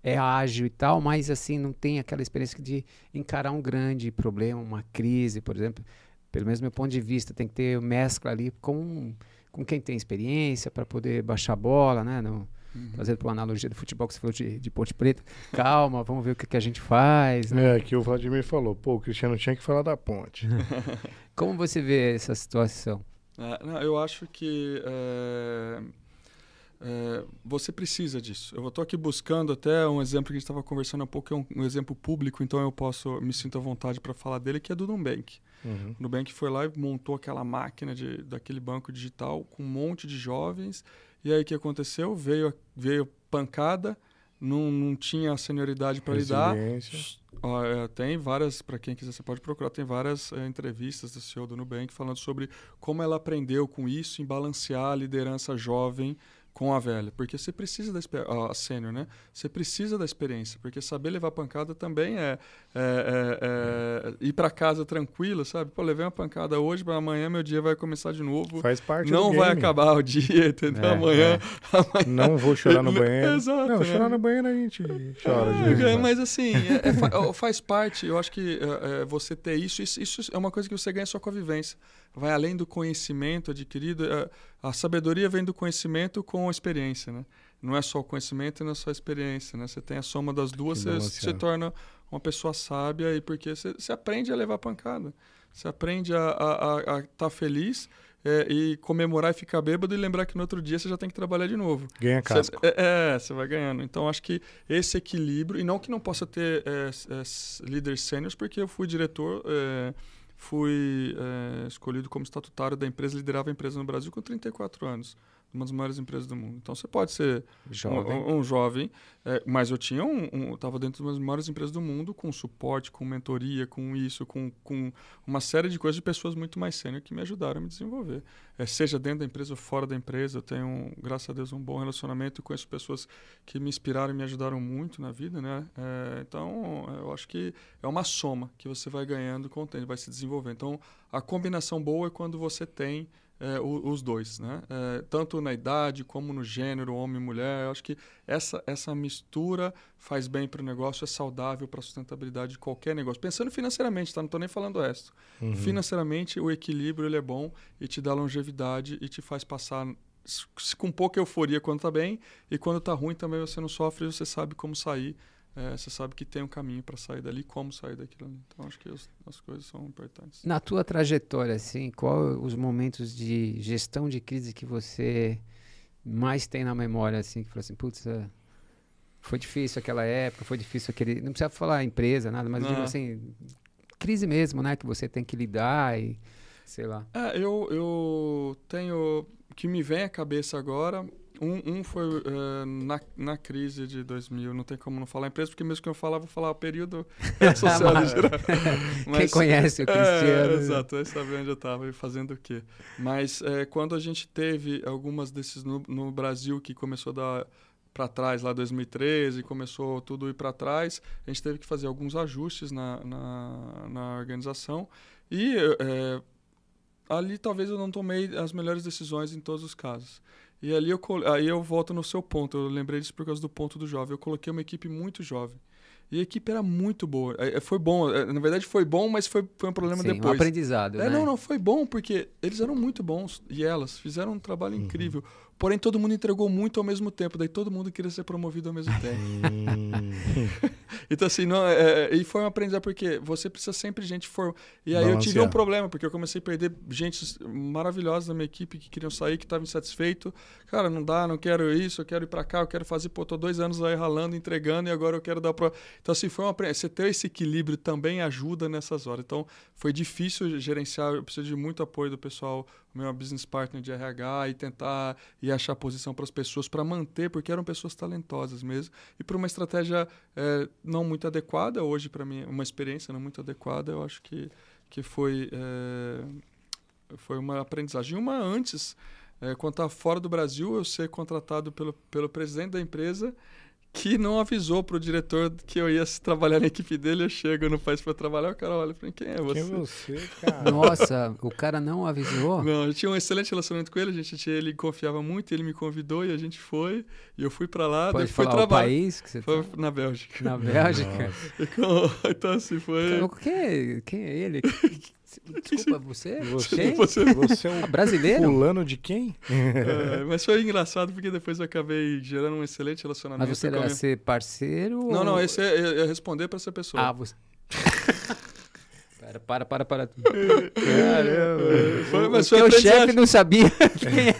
é ágil e tal, mas assim não tem aquela experiência de encarar um grande problema, uma crise, por exemplo. Pelo menos meu ponto de vista, tem que ter mescla ali com, com quem tem experiência para poder baixar a bola, né? No, uhum. Trazendo para uma analogia do futebol que você falou de, de Ponte Preta. Calma, vamos ver o que, que a gente faz. Né? É, que o Vladimir falou, pô, o Cristiano tinha que falar da ponte. Como você vê essa situação? É, não, eu acho que é, é, você precisa disso. Eu estou aqui buscando até um exemplo que a gente estava conversando há pouco, é um, um, exemplo público, então eu posso me sinto à vontade para falar dele, que é do Nubank. Uhum. O Nubank foi lá e montou aquela máquina de, daquele banco digital com um monte de jovens. E aí o que aconteceu? Veio, veio pancada, não, não tinha senioridade para lidar. É, tem várias, para quem quiser, você pode procurar, tem várias é, entrevistas do CEO do Nubank falando sobre como ela aprendeu com isso em balancear a liderança jovem com a velha, porque você precisa da a sênior, né? Você precisa da experiência, porque saber levar pancada também é, é, é, é ir para casa tranquilo, sabe? Pô, levei uma pancada hoje, para amanhã meu dia vai começar de novo. Faz parte Não vai acabar o dia, entendeu? É, amanhã, amanhã, Não vou chorar no banheiro. Exato. Não, chorar no banheiro a gente chora. É, quando. mas assim, é- é fa- faz parte. Eu acho que é, é, você ter isso, isso, isso é uma coisa que você ganha só com a vivência. Vai além do conhecimento adquirido. é, a sabedoria vem do conhecimento com a experiência, né? Não é só o conhecimento e não é só a experiência, né? Você tem a soma das duas, você se torna uma pessoa sábia e porque você, você aprende a levar pancada. Você aprende a estar feliz é, e comemorar e ficar bêbado e lembrar que no outro dia você já tem que trabalhar de novo. Ganha Cê- casco. é, é, você vai ganhando. Então, acho que esse equilíbrio, e não que não possa ter é, é, líderes sêniores, porque eu fui diretor, fui é, escolhido como estatutário da empresa, liderava a empresa no Brasil com 34 anos, uma das maiores empresas do mundo. Então, você pode ser um- Jovem. um, um jovem, é, mas eu tinha um, um, estava dentro das maiores empresas do mundo, com suporte, com mentoria, com isso, com, com uma série de coisas de pessoas muito mais sênior que me ajudaram a me desenvolver. É, seja dentro da empresa ou fora da empresa, eu tenho, graças a Deus, um bom relacionamento e conheço pessoas que me inspiraram e me ajudaram muito na vida, né? É, então, eu acho que é uma soma que você vai ganhando com o tempo, vai se desenvolvendo. Então, a combinação boa é quando você tem é, os dois, né? É, tanto na idade como no gênero, homem e mulher. Eu acho que essa, essa mistura faz bem para o negócio, é saudável para a sustentabilidade de qualquer negócio. Pensando financeiramente, tá? Não estou nem falando o resto. Uhum. Financeiramente, o equilíbrio ele é bom e te dá longevidade e te faz passar com pouca euforia quando tá bem e quando tá ruim também você não sofre, você sabe como sair. É, você sabe que tem um caminho para sair dali, como sair daquilo ali. Então, acho que os- as coisas são importantes. Na tua trajetória, assim, qual os momentos de gestão de crise que você mais tem na memória, assim, que fala assim, putz, é, foi difícil aquela época, foi difícil aquele... Não precisa falar empresa, nada, mas digo assim, crise mesmo, né, que você tem que lidar e, sei lá. É, eu, eu tenho. O que me vem à cabeça agora. Um, um foi eh, na, na crise de 2000, não tem como não falar empresa, porque mesmo que eu falar, eu vou falar o período social em geral. Quem Mas- conhece o Cristiano... É, exato, vai saber onde eu estava e fazendo o quê. Mas é, quando a gente teve algumas desses no, no Brasil que começou a dar para trás, lá 2013, começou tudo ir para trás, a gente teve que fazer alguns ajustes na, na, na organização e é, ali talvez eu não tomei as melhores decisões em todos os casos. E ali eu, aí eu volto no seu ponto, eu lembrei disso por causa do ponto do jovem. Eu coloquei uma equipe muito jovem. E a equipe era muito boa. É, é, Foi bom, é, na verdade foi bom, mas foi, foi um problema Sim, um depois. aprendizado, É, né? não, não, foi bom porque eles eram muito bons e elas fizeram um trabalho Uhum. incrível. Porém, todo mundo entregou muito ao mesmo tempo, daí todo mundo queria ser promovido ao mesmo tempo. Então, assim, não, é, é, e foi um aprendizado porque você precisa sempre de gente for. E aí eu tive um problema, porque eu comecei a perder gente maravilhosa da minha equipe que queriam sair, que estavam insatisfeitos. Cara, não dá, não quero isso, eu quero ir pra cá, eu quero fazer, pô, tô dois anos aí ralando, entregando e agora eu quero dar pro. Então, assim, foi um apre- Você ter esse equilíbrio também ajuda nessas horas. Então, foi difícil gerenciar, eu preciso de muito apoio do pessoal, meu business partner de RH e tentar e achar posição para as pessoas para manter, porque eram pessoas talentosas mesmo. E por uma estratégia é, não muito adequada, hoje para mim, uma experiência não muito adequada, eu acho que, que foi, é, foi uma aprendizagem. Uma antes, é, quando estava fora do Brasil, eu ser contratado pelo, pelo presidente da empresa que não avisou pro diretor que eu ia trabalhar na equipe dele. Eu chego no país para trabalhar, o cara olha para mim, quem é você? Quem é você, cara? Nossa, o cara não avisou? Não, eu tinha um excelente relacionamento com ele, a gente tinha, ele confiava muito, ele me convidou e a gente foi, e eu fui para lá, Pode fui falar o trabalhar. país que você Foi tá? na Bélgica. Na Bélgica? E com- então assim, foi... Então, Quem é, quem é ele? Desculpa, você? Você-? Você- Você é um brasileiro? fulano de quem? É, mas foi engraçado porque depois eu acabei gerando um excelente relacionamento. Mas você era minha- ser parceiro? Não, não, ou- esse é, é- é responder para essa pessoa. Ah, você. Para, para, para, para. Caramba. Foi, mas o chefe não sabia quem é.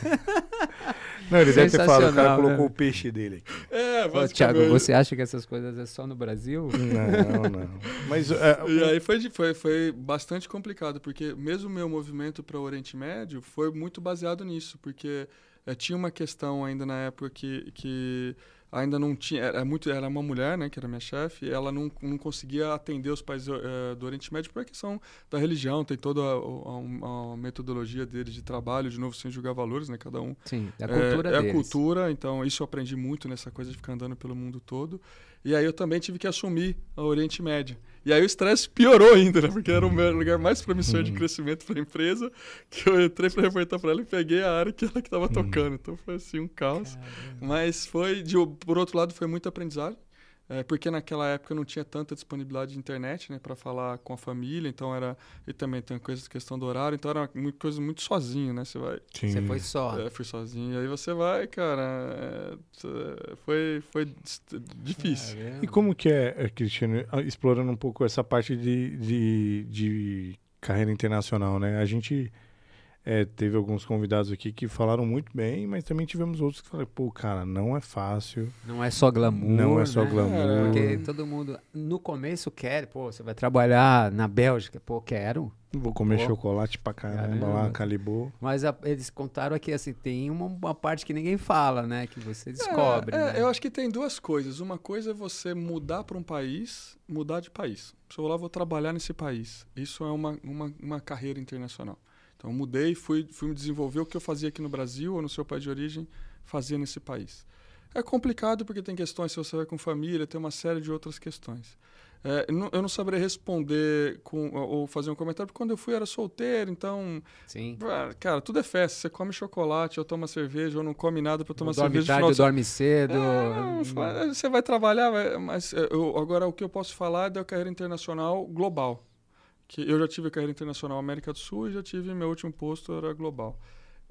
Não, ele deve ter falado, o cara colocou né? o peixe dele. É, basicamente. Thiago, você acha que essas coisas é só no Brasil? Não, não. Mas é, E aí foi, foi, foi bastante complicado, porque mesmo o meu movimento para o Oriente Médio foi muito baseado nisso, porque eh, tinha uma questão ainda na época que, que ainda não tinha, era muito, era uma mulher, né, que era minha chefe, e ela não, não conseguia atender os países uh, do Oriente Médio por questão da religião, tem toda a, a, a, metodologia deles de trabalho, de novo sem julgar valores, né, cada um. Sim, é a cultura é, é a cultura, então isso eu aprendi muito nessa coisa de ficar andando pelo mundo todo. E aí eu também tive que assumir o Oriente Médio. E aí o estresse piorou ainda, né? Porque era o meu lugar mais promissor de uhum. crescimento para a empresa, que eu entrei para reportar para ela e peguei a área que ela que estava uhum. tocando. Então foi assim um caos. Caramba. Mas foi, de, por outro lado, foi muito aprendizado. É, porque naquela época não tinha tanta disponibilidade de internet, né, para falar com a família, então era e também tem coisa questão do horário, então era uma coisa muito sozinho, né? Você vai. Sim. Você foi só. É, fui sozinho. E aí você vai, cara. É, foi foi difícil. E como que é, é, Cristiano, explorando um pouco essa parte de, de, de carreira internacional, né? A gente é, teve alguns convidados aqui que falaram muito bem, mas também tivemos outros que falaram, pô, cara, não é fácil. Não é só glamour. Não é só né? glamour. Porque todo mundo, no começo, quer, pô, você vai trabalhar na Bélgica, pô, quero. Vou comer pô. chocolate pra caramba, caramba. lá, calibô. Mas a, eles contaram aqui, assim, tem uma, uma, parte que ninguém fala, né? Que você descobre. É, é, né? Eu acho que tem duas coisas. Uma coisa é você mudar para um país, mudar de país. Se eu vou lá, vou trabalhar nesse país. Isso é uma, uma, uma carreira internacional. Então, mudei, fui, fui me desenvolver o que eu fazia aqui no Brasil ou no seu país de origem, fazia nesse país. É complicado porque tem questões, se você vai com família, tem uma série de outras questões. É, eu não saberia responder com, ou fazer um comentário, porque quando eu fui era solteiro, então. Sim. Cara, tudo é festa. Você come chocolate, ou toma cerveja, ou não come nada para tomar dorme cerveja. Tarde, dorme cedo. É, você vai trabalhar, mas eu, agora o que eu posso falar é da carreira internacional global que eu já tive carreira internacional América do Sul e já tive meu último posto era global.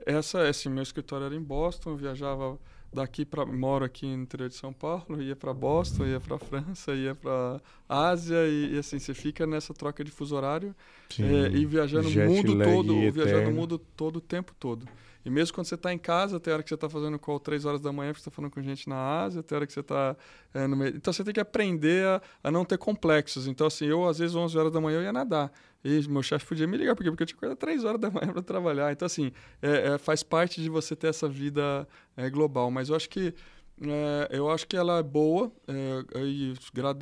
Essa, assim, meu escritório era em Boston, viajava daqui para moro aqui no interior de São Paulo, ia para Boston, ia para França, ia para Ásia e, e, assim você fica nessa troca de fuso horário é, e viajando o mundo todo, viajando o mundo todo o tempo todo. E mesmo quando você está em casa, tem hora que você está fazendo call 3 horas da manhã, porque você está falando com gente na Ásia, tem hora que você está é, no meio. Então você tem que aprender a, a, não ter complexos. Então, assim, eu às vezes 11 horas da manhã eu ia nadar. E meu chefe podia me ligar, porque, porque eu tinha que acordar 3 horas da manhã para trabalhar. Então, assim, é, é, faz parte de você ter essa vida é, global. Mas eu acho que. É, eu acho que ela é boa é, e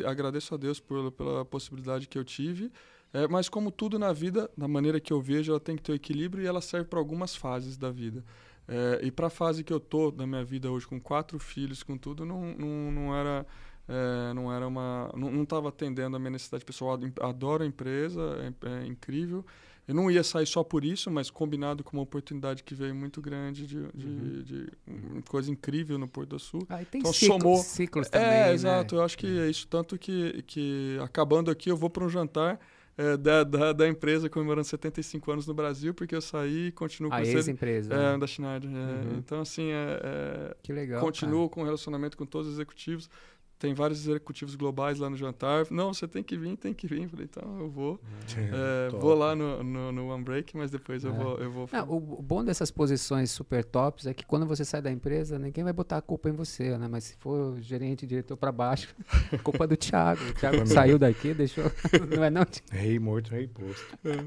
agradeço a Deus por, pela possibilidade que eu tive. É, mas como tudo na vida, da maneira que eu vejo, ela tem que ter um equilíbrio e ela serve para algumas fases da vida. É, e para a fase que eu tô da minha vida hoje, com quatro filhos, com tudo, não, não, não era é, não era uma não estava atendendo a minha necessidade pessoal. Adoro a empresa, é, é, incrível. Eu não ia sair só por isso, mas combinado com uma oportunidade que veio muito grande de, de, uhum. de, coisa incrível no Porto do Sul. Ah, então, ciclos, somou... ciclos também, É, né? exato. Eu acho que é isso. Tanto que, que acabando aqui, eu vou para um jantar é, da, da, da, empresa comemorando 75 anos no Brasil, porque eu saí e continuo com... A ex-empresa. É, né? da Schneider. É. Uhum. Então, assim, é, é que legal, continuo cara. com relacionamento com todos os executivos tem vários executivos globais lá no jantar. Não, você tem que vir, tem que vir. Falei, então eu vou. É, vou lá no, no, no One Break, mas depois é. eu vou. Eu vou... Não, o bom dessas posições super tops é que quando você sai da empresa, ninguém vai botar a culpa em você, né? Mas se for gerente, diretor para baixo, culpa do Thiago. O Thiago saiu daqui, deixou. não é não? Rei morto, rei posto. É.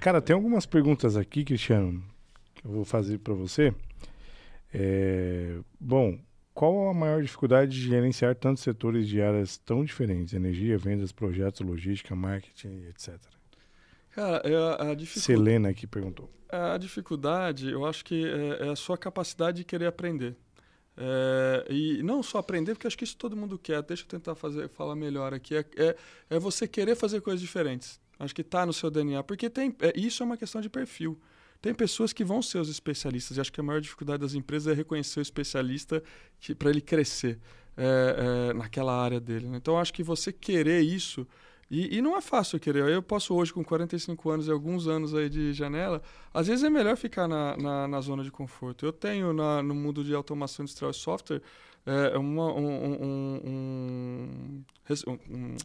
Cara, tem algumas perguntas aqui, Cristiano, que eu vou fazer para você. É, bom, qual a maior dificuldade de gerenciar tantos setores de áreas tão diferentes? Energia, vendas, projetos, logística, marketing, etc. Cara, é a, a dificuldade. Selena aqui perguntou. É, a dificuldade, eu acho que é, é a sua capacidade de querer aprender. É, e não só aprender, porque acho que isso todo mundo quer. Deixa eu tentar fazer, falar melhor aqui. É, é, é você querer fazer coisas diferentes. Acho que está no seu DNA. Porque tem, é, isso é uma questão de perfil. Tem pessoas que vão ser os especialistas, e acho que a maior dificuldade das empresas é reconhecer o especialista para ele crescer é, é, naquela área dele. Né? Então, acho que você querer isso, e, e, não é fácil querer. Eu posso hoje, com 45 anos e alguns anos aí de janela, às vezes é melhor ficar na, na, na zona de conforto. Eu tenho na, no mundo de automação industrial e software é, uma, um, um, um, um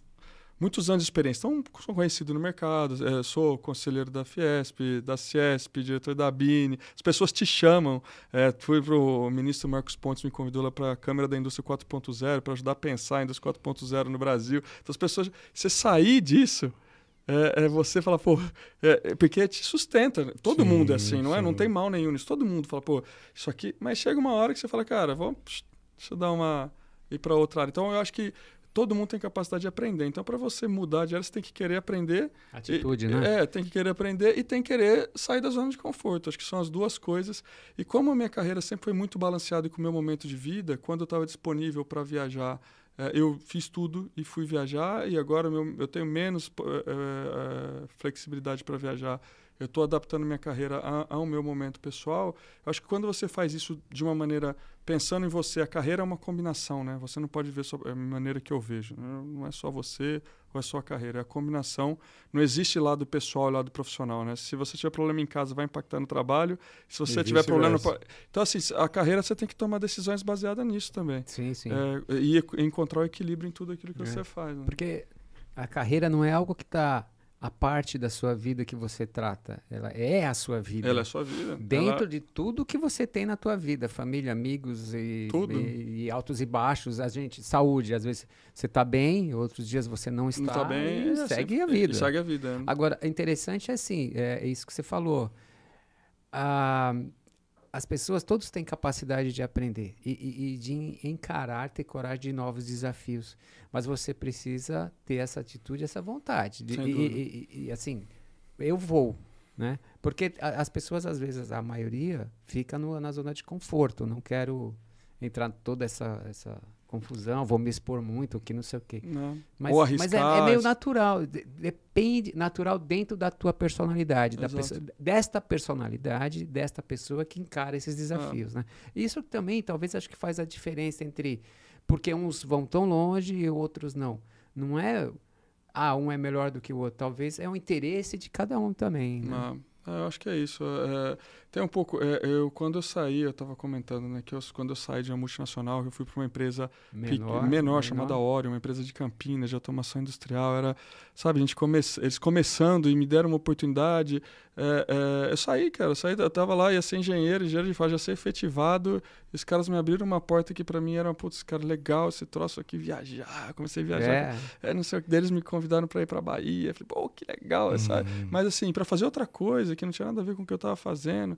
muitos anos de experiência. Então, sou conhecido no mercado, é, sou conselheiro da Fiesp, da Ciesp, diretor da BINE. As pessoas te chamam. É, fui para o ministro Marcos Pontes, me convidou lá para a Câmara da Indústria 4.0 para ajudar a pensar a Indústria 4.0 no Brasil. Então, as pessoas, você sair disso. É, é, você falar, pô, é, é, porque te sustenta. Todo sim, mundo é assim, não é? Não tem mal nenhum nisso. Todo mundo fala, pô, isso aqui. Mas chega uma hora que você fala, cara, vamos deixa eu dar uma ir para outra área. Então eu acho que todo mundo tem capacidade de aprender. Então, para você mudar de área, você tem que querer aprender. Atitude, e, né? É, tem que querer aprender e tem que querer sair da zona de conforto. Acho que são as duas coisas. E como a minha carreira sempre foi muito balanceada com o meu momento de vida, quando eu estava disponível para viajar, é, eu fiz tudo e fui viajar. E agora meu, eu tenho menos é, é, flexibilidade para viajar eu estou adaptando minha carreira a, ao meu momento pessoal. Eu acho que quando você faz isso de uma maneira pensando em você, a carreira é uma combinação, né? Você não pode ver só a maneira que eu vejo. Né? Não é só você ou é só a carreira, é a combinação. Não existe lado pessoal e lado profissional, né? Se você tiver problema em casa, vai impactar no trabalho. Se você tiver problema, no... então assim, a carreira você tem que tomar decisões baseadas nisso também. Sim, sim. É, e encontrar o equilíbrio em tudo aquilo que é. você faz. Né? Porque a carreira não é algo que está a parte da sua vida que você trata. Ela é a sua vida. Ela é a sua vida. Dentro Ela... de tudo que você tem na tua vida, família, amigos e, e, e, altos e baixos, a gente, saúde, às vezes você está bem, outros dias você não está. Não está bem, e é, segue a vida. segue a vida. É. Agora, interessante é assim, é, é isso que você falou. Ah, as pessoas, todos têm capacidade de aprender e, e, e, de encarar, ter coragem de novos desafios. Mas você precisa ter essa atitude, essa vontade. De, e, e, assim, eu vou, né? Porque a, as pessoas, às vezes, a maioria, fica no, na zona de conforto. Não quero entrar toda essa, essa confusão, vou me expor muito, que não sei o quê. Não. Mas, Ou arriscar. mas é, é meio natural, depende, natural dentro da tua personalidade, da pessoa, desta personalidade, desta pessoa que encara esses desafios, ah. né? Isso também, talvez, acho que faz a diferença entre, porque uns vão tão longe e outros não. Não é, ah, um é melhor do que o outro, talvez é o interesse de cada um também, né? Ah. Eu acho que é isso. É, tem um pouco. É, eu quando eu saí, eu estava comentando, né, que eu, quando eu saí de uma multinacional, eu fui para uma empresa menor, menor, menor, chamada Ori, uma empresa de Campinas, de automação industrial. Era, sabe, a gente come, eles começando e me deram uma oportunidade. É, é, eu saí, cara, eu saí, eu tava lá, ia ser engenheiro, engenheiro de fábrica, ia ser efetivado. Os caras me abriram uma porta que para mim era, putz, cara, legal esse troço aqui, viajar. Comecei a viajar. É. é não sei o que, deles me convidaram para ir para Bahia. Falei, pô, que legal, uhum. sabe? Mas assim, para fazer outra coisa que não tinha nada a ver com o que eu tava fazendo.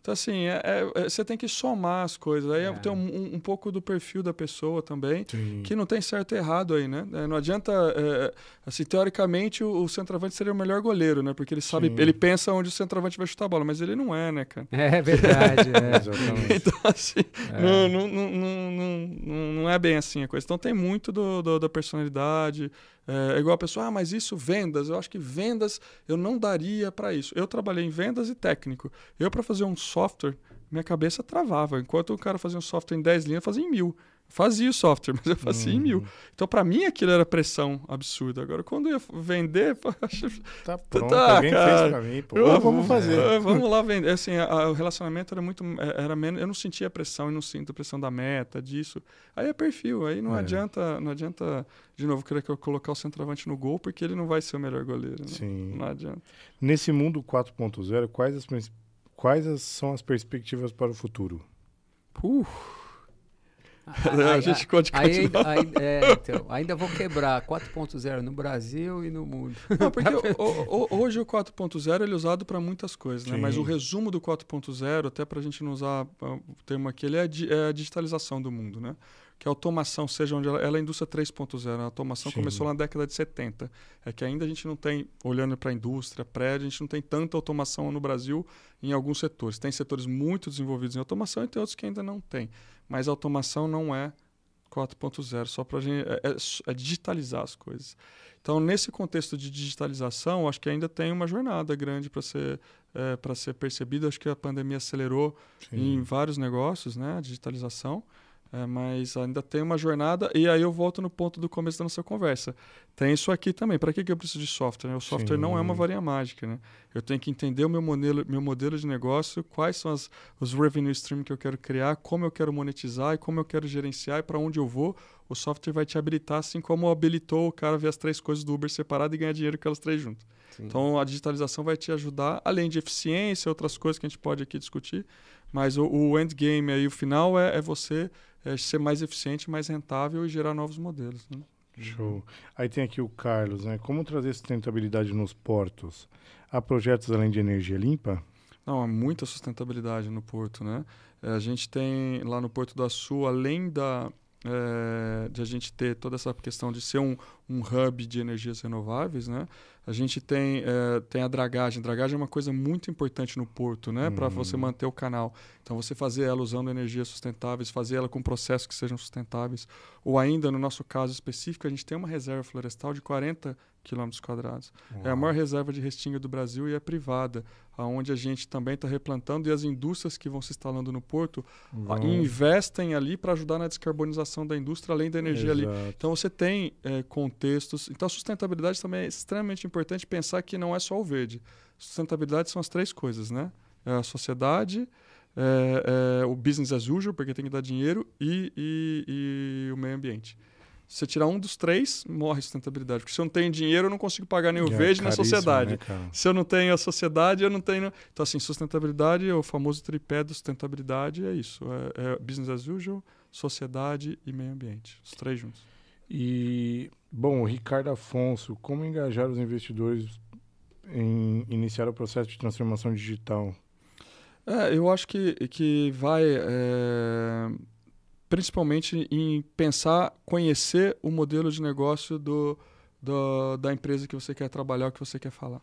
Então, assim, é, é, é, você tem que somar as coisas. Aí é. tem um, um, pouco do perfil da pessoa também, Sim. que não tem certo e errado aí, né? É, não adianta. É, assim, teoricamente, o, o, centroavante seria o melhor goleiro, né? Porque ele sabe, Sim. ele pensa onde o centroavante vai chutar a bola, mas ele não é, né, cara? É verdade, é. então, assim, não, não, não, não, não, é bem assim a coisa. Então, tem muito do, do da personalidade. É, igual a pessoa, ah, mas isso vendas, eu acho que vendas eu não daria para isso. Eu trabalhei em vendas e técnico. Eu, para fazer um software, minha cabeça travava. Enquanto o cara fazia um software em 10 linhas, eu fazia em mil fazia o software, mas eu fazia em mil. Uhum. Então, para mim, aquilo era pressão absurda. Agora, quando eu ia vender, tá pronto, tá, alguém cara, fez pra mim, pô. Eu, vamos fazer. É, vamos lá vender. Assim, a, a, o relacionamento era muito, é, era menos, eu não sentia pressão, eu não sinto a pressão da meta, disso. Aí é perfil, aí não é. adianta, não adianta, de novo, querer que eu colocar o centroavante no gol, porque ele não vai ser o melhor goleiro. Né? Sim. Não adianta. Nesse mundo 4.0, quais, as, quais são as perspectivas para o futuro? Uh. a gente pode continuar. Ainda, é, então, ainda vou quebrar 4.0 no Brasil e no mundo. Não, porque o, o, hoje o 4.0 ele é usado para muitas coisas, né? mas o resumo do 4.0, até para a gente não usar ah, o termo aqui, ele é, é a digitalização do mundo. Né? Que a automação seja onde ela, ela é a indústria 3.0. A automação Sim. começou na década de 70. É que ainda a gente não tem, olhando para a indústria, prédio, a gente não tem tanta automação no Brasil em alguns setores. Tem setores muito desenvolvidos em automação e tem outros que ainda não tem. Mas a automação não é 4.0, só para a gente é, é, é, digitalizar as coisas. Então, nesse contexto de digitalização, acho que ainda tem uma jornada grande para ser é, para ser percebida. Acho que a pandemia acelerou Sim. em vários negócios, né, a digitalização. É, mas ainda tem uma jornada, e aí eu volto no ponto do começo da nossa conversa. Tem isso aqui também. Para que, que eu preciso de software? O software Sim. não é uma varinha mágica. Né? Eu tenho que entender o meu modelo, meu modelo de negócio, quais são as, os revenue streams que eu quero criar, como eu quero monetizar e como eu quero gerenciar e para onde eu vou. O software vai te habilitar, assim como habilitou o cara ver as três coisas do Uber separado e ganhar dinheiro com elas três juntas. Então a digitalização vai te ajudar, além de eficiência, outras coisas que a gente pode aqui discutir. Mas o, o endgame aí, o final é, é você é, ser mais eficiente, mais rentável e gerar novos modelos. Né? Show. Aí tem aqui o Carlos, né? Como trazer sustentabilidade nos portos? Há projetos além de energia limpa? Não, há muita sustentabilidade no porto, né? É, a gente tem lá no Porto do Açu, além da, é, de a gente ter toda essa questão de ser um, um hub de energias renováveis, né? A gente tem, é, tem a dragagem. Dragagem é uma coisa muito importante no porto, né? Uhum. Para você manter o canal. Então, você fazer ela usando energias sustentáveis, fazer ela com processos que sejam sustentáveis. Ou ainda, no nosso caso específico, a gente tem uma reserva florestal de 40 quilômetros quadrados. É a maior reserva de restinga do Brasil e é privada, aonde a gente também está replantando e as indústrias que vão se instalando no porto a, investem ali para ajudar na descarbonização da indústria, além da energia Exato. ali. Então você tem é, contextos. Então a sustentabilidade também é extremamente importante pensar que não é só o verde. Sustentabilidade são as três coisas, né? É a sociedade, é, é, o business as usual, porque tem que dar dinheiro, e, e, e o meio ambiente. Se você tirar um dos três, morre a sustentabilidade. Porque se eu não tenho dinheiro, eu não consigo pagar nem o é, verde na sociedade. Né, se eu não tenho a sociedade, eu não tenho. Então, assim, sustentabilidade, o famoso tripé da sustentabilidade é isso: é, é business as usual, sociedade e meio ambiente. Os três juntos. E, bom, Ricardo Afonso, como engajar os investidores em iniciar o processo de transformação digital? É, eu acho que, que vai. É principalmente em pensar, conhecer o modelo de negócio do, do, da empresa que você quer trabalhar, que você quer falar.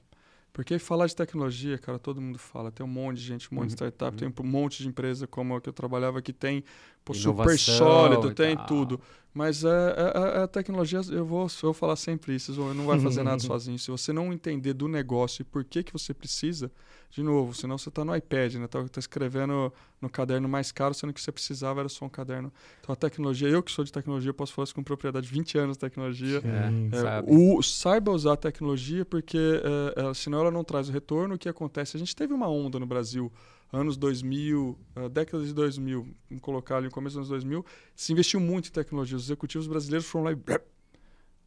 Porque falar de tecnologia, cara, todo mundo fala. Tem um monte de gente, um monte uhum, de startup, uhum. tem um monte de empresa como a que eu trabalhava que tem pô, super sólido, tem tal. tudo. Mas a, a, a, tecnologia, eu vou, eu vou falar sempre isso, não vai fazer nada sozinho. Se você não entender do negócio e por que, que você precisa, de novo, senão você está no iPad, né? Está tá escrevendo no caderno mais caro, sendo que você precisava era só um caderno. Então a tecnologia, eu que sou de tecnologia, posso falar isso com propriedade, 20 anos de tecnologia. Sim, é, sabe. O, saiba usar a tecnologia, porque é, é, senão ela não traz o retorno. O que acontece? A gente teve uma onda no Brasil anos 2000, uh, década de 2000, vamos colocar ali no começo dos anos 2000, se investiu muito em tecnologia. Os executivos brasileiros foram lá e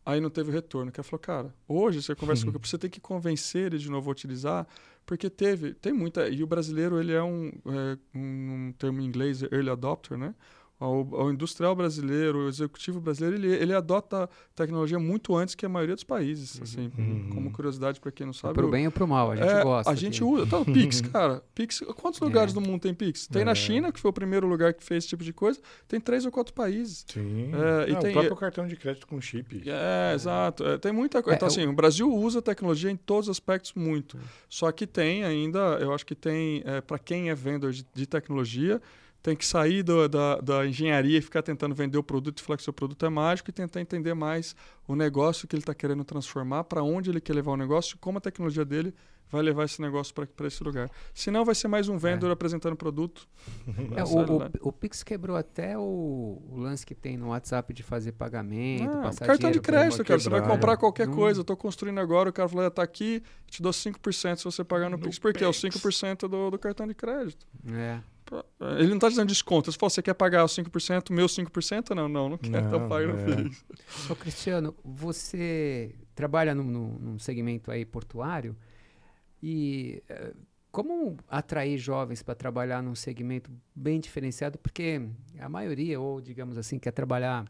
aí não teve retorno. Que falou, cara, hoje você conversa com o você tem que convencer ele de novo a utilizar, porque teve, tem muita, e o brasileiro ele é um, é, um termo em inglês, early adopter, né? Ao, industrial brasileiro, o executivo brasileiro, ele, ele adota tecnologia muito antes que a maioria dos países, uhum. assim, uhum. como curiosidade para quem não sabe. É pro bem ou pro mal, a gente é, gosta. A aqui. gente usa, tá, o Pix, cara, Pix, quantos lugares é. do mundo tem Pix? Tem é. na China, que foi o primeiro lugar que fez esse tipo de coisa, tem três ou quatro países. Sim. É, e não, tem, o próprio cartão de crédito com chip. É, exato, é, tem muita coisa. então, assim, o Brasil usa tecnologia em todos os aspectos muito, só que tem ainda, eu acho que tem, para quem é vendedor de, de tecnologia, tem que sair do, da, da engenharia e ficar tentando vender o produto e falar que seu produto é mágico e tentar entender mais o negócio que ele está querendo transformar, para onde ele quer levar o negócio e como a tecnologia dele vai levar esse negócio para esse lugar. Senão vai ser mais um vendedor é. apresentando produto. É, o, o, o, Pix quebrou até o, o, lance que tem no WhatsApp de fazer pagamento, ah, passar Cartão de crédito, cara. Você vai comprar qualquer não. coisa. Eu estou construindo agora, o cara falou, está aqui, te dou 5% se você pagar no, no Pix. Porque é o 5% do, do cartão de crédito. É. Ele não está dizendo desconto. Se você quer pagar os 5%, meu 5%? Não, não, não quer. Então paga no é. Ô, Cristiano, você trabalha num, num segmento aí portuário e eh, como atrair jovens para trabalhar num segmento bem diferenciado? Porque a maioria, ou digamos assim, quer trabalhar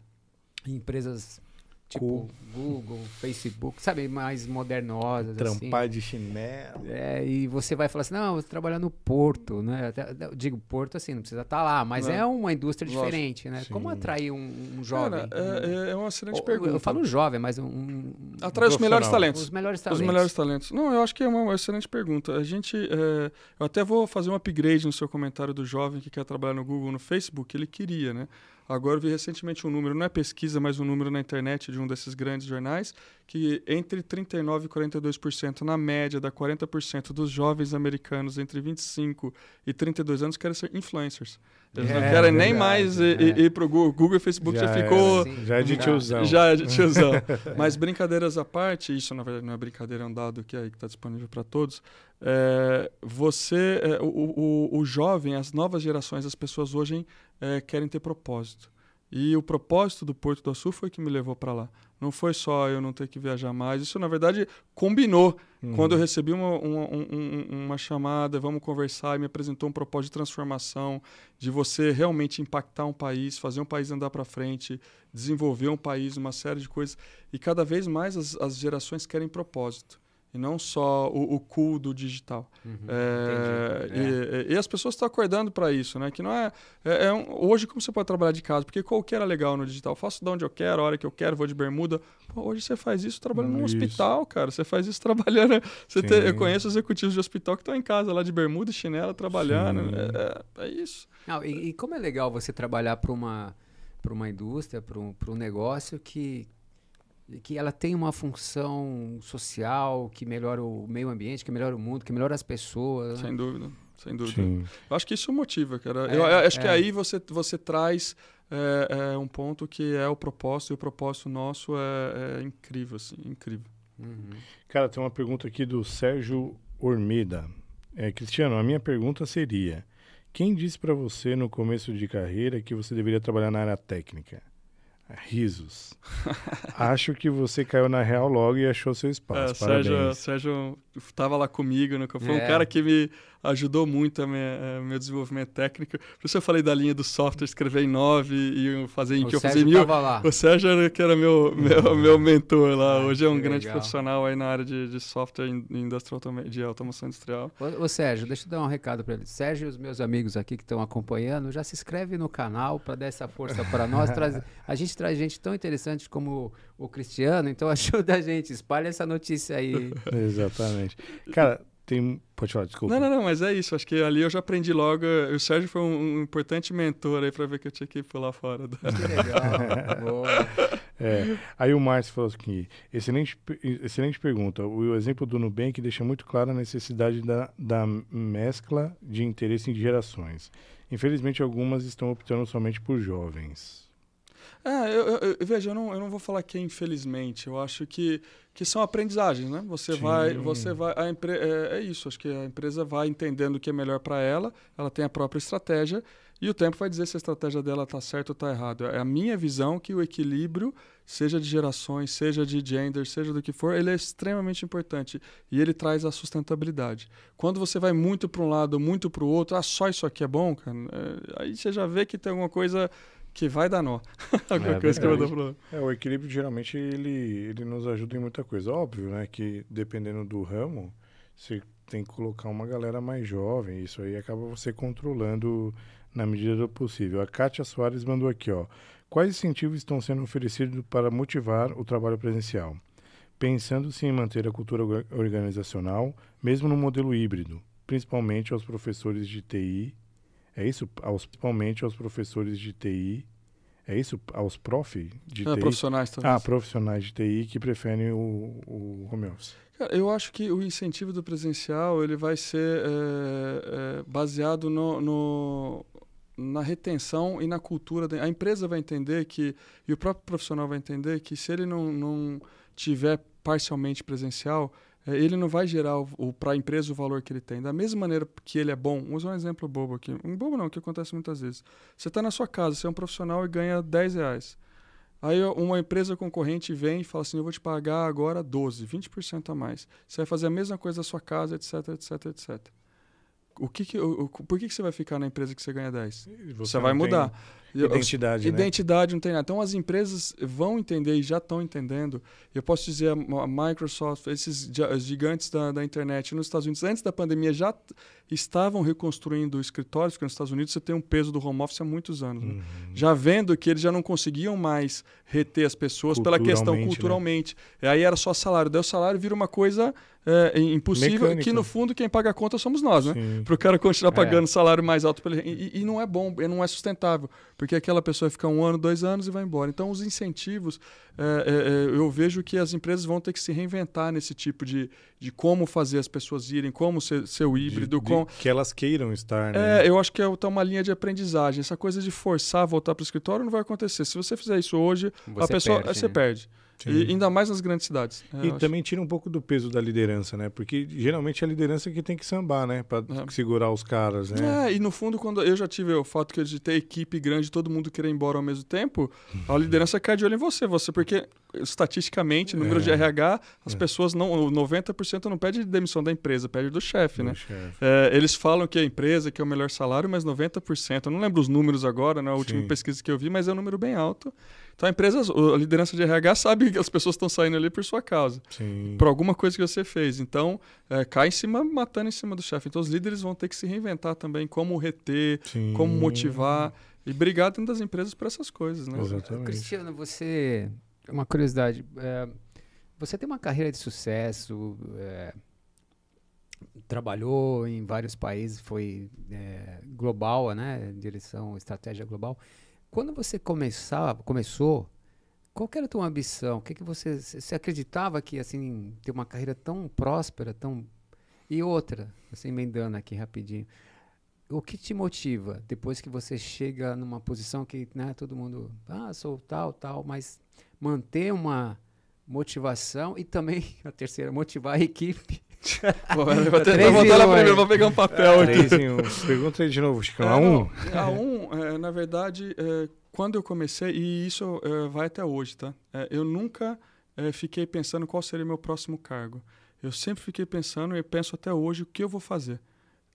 em empresas Tipo. Google, Facebook, sabe, mais modernosas. Trampar assim. de chinelo. É, e você vai falar assim, não, você trabalha no Porto, né? Eu digo Porto assim, não precisa estar tá lá, mas não. é uma indústria diferente, né? Sim. Como atrair um, um jovem? Cara, é, é, uma excelente pergunta. Eu falo jovem, mas um... um Atrai os melhores talentos. Os melhores talentos. Os melhores talentos. Não, eu acho que é uma excelente pergunta. A gente, é, eu até vou fazer um upgrade no seu comentário do jovem que quer trabalhar no Google, no Facebook, ele queria, né? Agora eu vi recentemente um número, não é pesquisa, mas um número na internet de um desses grandes jornais, que entre 39% e 42%, na média, dá 40% dos jovens americanos entre 25 e 32 anos querem ser influencers. Eles é, não querem nem mais ir, é. ir para o Google. Google e Facebook já, já ficou... É, já é de tiozão. Já é de tiozão. mas brincadeiras à parte, isso na verdade não é brincadeira, é um dado que está disponível para todos, é, você, é, o, o, o, jovem, as novas gerações, as pessoas hoje é, querem ter propósito. E o propósito do Porto do Açu foi que me levou para lá. Não foi só eu não ter que viajar mais. Isso, na verdade, combinou. Uhum. Quando eu recebi uma, uma, um, uma chamada, vamos conversar, e me apresentou um propósito de transformação, de você realmente impactar um país, fazer um país andar para frente, desenvolver um país, uma série de coisas. E cada vez mais as, as gerações querem propósito. E não só o, o cool do digital. Uhum, É, entendi. É. e, e as pessoas estão acordando para isso, né? Que não é, é- é um- hoje como você pode trabalhar de casa, porque qualquer era legal no digital. Faço de onde eu quero, a hora que eu quero, vou de bermuda. Pô, hoje você faz isso trabalhando num hospital, cara. Você faz isso trabalhando. Você tem- eu conheço executivos de hospital que estão em casa lá de bermuda e chinela trabalhando. É, é- é isso. Não, e, e como é legal você trabalhar para uma, para uma indústria, para um, pra um negócio que, que ela tem uma função social, que melhora o meio ambiente, que melhora o mundo, que melhora as pessoas. né? Sem dúvida. Sem dúvida. Sim. Eu acho que isso motiva, cara. É, eu, eu acho que é. aí você, você traz é, é, um ponto que é o propósito, e o propósito nosso é, é incrível, assim, incrível. Uhum. Cara, tem uma pergunta aqui do Sérgio Ormeda. É, Cristiano, a minha pergunta seria: quem disse pra você no começo de carreira que você deveria trabalhar na área técnica? Risos. Acho que você caiu na real logo e achou seu É, espaço. Sérgio, Parabéns. Sérgio estava lá comigo, né? Foi um É. cara que me ajudou muito a minha, a meu desenvolvimento técnico. Por isso eu falei da linha do software, escrever em 9 e fazer em O que eu fazia em mil. lá. O Sérgio era que era meu, meu, meu mentor lá. Ah, Hoje é um grande legal. profissional aí na área de, de software in- industrial, de automação industrial. Ô, ô, Sérgio, deixa eu dar um recado para ele. Sérgio e os meus amigos aqui que estão acompanhando, já se inscreve no canal para dar essa força para nós. Traz- a gente traz gente tão interessante como o Cristiano, então ajuda a gente, espalha essa notícia aí. Exatamente. Cara, tem. Pode falar, desculpa. Não, não, não, mas é isso. Acho que ali eu já aprendi logo. O Sérgio foi um, um importante mentor aí para ver que eu tinha que pular fora. do- Que legal. Boa. É, aí o Márcio falou aqui, excelente, excelente pergunta. O exemplo do Nubank deixa muito clara a necessidade da, da mescla de interesse em gerações. Infelizmente, algumas estão optando somente por jovens. É, eu, eu- eu- veja, eu não, eu não vou falar que é infelizmente. Eu acho que, que são aprendizagens, né? Você Sim. vai, você vai, a empre, é, é isso. Acho que a empresa vai entendendo o que é melhor para ela. Ela tem a própria estratégia e o tempo vai dizer se a estratégia dela está certa ou está errada. É a minha visão que o equilíbrio, seja de gerações, seja de gender, seja do que for, ele é extremamente importante e ele traz a sustentabilidade. Quando você vai muito para um lado, muito para o outro, ah, só isso aqui é bom, cara. é, aí você já vê que tem alguma coisa que vai dar nó. alguma É coisa que vai dar verdade. problema. É, o equilíbrio geralmente ele, ele nos ajuda em muita coisa. Óbvio, né, que dependendo do ramo, você tem que colocar uma galera mais jovem. Isso aí acaba você controlando na medida do possível. A Kátia Soares mandou aqui, ó. Quais incentivos estão sendo oferecidos para motivar o trabalho presencial? Pensando-se em manter a cultura orga- organizacional, mesmo no modelo híbrido, principalmente aos professores de TI. É isso? Aos, principalmente aos professores de TI. É isso? Aos prof de Ah, TI? profissionais talvez. Ah, profissionais de TI que preferem o, o home office. Cara, eu acho que o incentivo do presencial ele vai ser é, é, baseado no, no- na retenção e na cultura. da- A empresa vai entender que, e o próprio profissional vai entender que se ele não, não tiver parcialmente presencial, ele não vai gerar para a empresa o valor que ele tem. Da mesma maneira que ele é bom, vamos usar um exemplo bobo aqui. Um bobo não, que acontece muitas vezes. Você está na sua casa, você é um profissional e ganha 10 reais. Aí uma empresa concorrente vem e fala assim, eu vou te pagar agora 12, 20% a mais. Você vai fazer a mesma coisa na sua casa, etc, etc, etc. O que que, o, o- por que, que você vai ficar na empresa que você ganha 10? Você, vai não tem mudar. Eu- Identidade, né? Identidade não tem nada. Então as empresas vão entender e já estão entendendo. Eu posso dizer, a Microsoft, esses gigantes da, da internet nos Estados Unidos, antes da pandemia, já estavam reconstruindo escritórios, porque nos Estados Unidos você tem um peso do home office há muitos anos. né? Uhum. Já vendo que eles já não conseguiam mais reter as pessoas pela questão Culturalmente, né? E aí era só salário. Daí o salário vira uma coisa é, impossível, Mecânica. que no fundo quem paga a conta somos nós, né? Para o cara continuar É. pagando salário mais alto. pra ele. E, e não é bom, e não é sustentável, porque aquela pessoa fica um ano, dois anos e vai embora. Então, os incentivos, é, é, é, eu vejo que as empresas vão ter que se reinventar nesse tipo de, de como fazer as pessoas irem, como ser, ser o híbrido. De- com... de que elas queiram estar, né? É, eu acho que é uma linha de aprendizagem. Essa coisa de forçar a voltar para o escritório não vai acontecer. Se você fizer isso hoje, a Você pessoa perde, você né? perde. Sim. E ainda mais nas grandes cidades. É, E eu acho. também tira um pouco do peso da liderança, né? Porque geralmente é a liderança que tem que sambar, né? Pra É. segurar os caras, né? É, e no fundo, quando eu já tive o fato que de ter equipe grande, todo mundo querer ir embora ao mesmo tempo, a liderança cai de olho em você, você, porque estatisticamente, número É. de RH, as É. pessoas não, o 90% não pede demissão da empresa, pede do chefe, né? Do chefe. É, eles falam que a empresa que é o melhor salário, mas 90%, eu não lembro os números agora, na última Sim. pesquisa que eu vi, mas é um número bem alto. Então a empresa, a liderança de RH sabe que as pessoas estão saindo ali por sua causa, Sim. por alguma coisa que você fez. Então é, cai em cima, matando em cima do chefe. Então os líderes vão ter que se reinventar também, como reter, Sim. como motivar e brigar dentro das empresas por essas coisas, né? Exatamente. Cristiano, você. Uma curiosidade. é, você tem uma carreira de sucesso, é, trabalhou em vários países, foi é, global, né? Direção, estratégia global. Quando você começava, começou, qual era a tua ambição? O que, que você. Você acreditava que assim, ter uma carreira tão próspera, tão. E outra, assim, emendando aqui rapidinho. O que te motiva depois que você chega numa posição que né, todo mundo, ah, sou tal, tal, mas manter uma motivação e também a terceira, motivar a equipe. Pô, eu vou Três tentar voltar lá um, primeiro, aí. vou pegar um papel aqui. Em um. Pergunta aí de novo, Chico. É, A um? não, A um, é, na verdade, é, quando eu comecei, e isso é, vai até hoje, tá? É, eu nunca é, fiquei pensando qual seria o meu próximo cargo. Eu sempre fiquei pensando e penso até hoje o que eu vou fazer.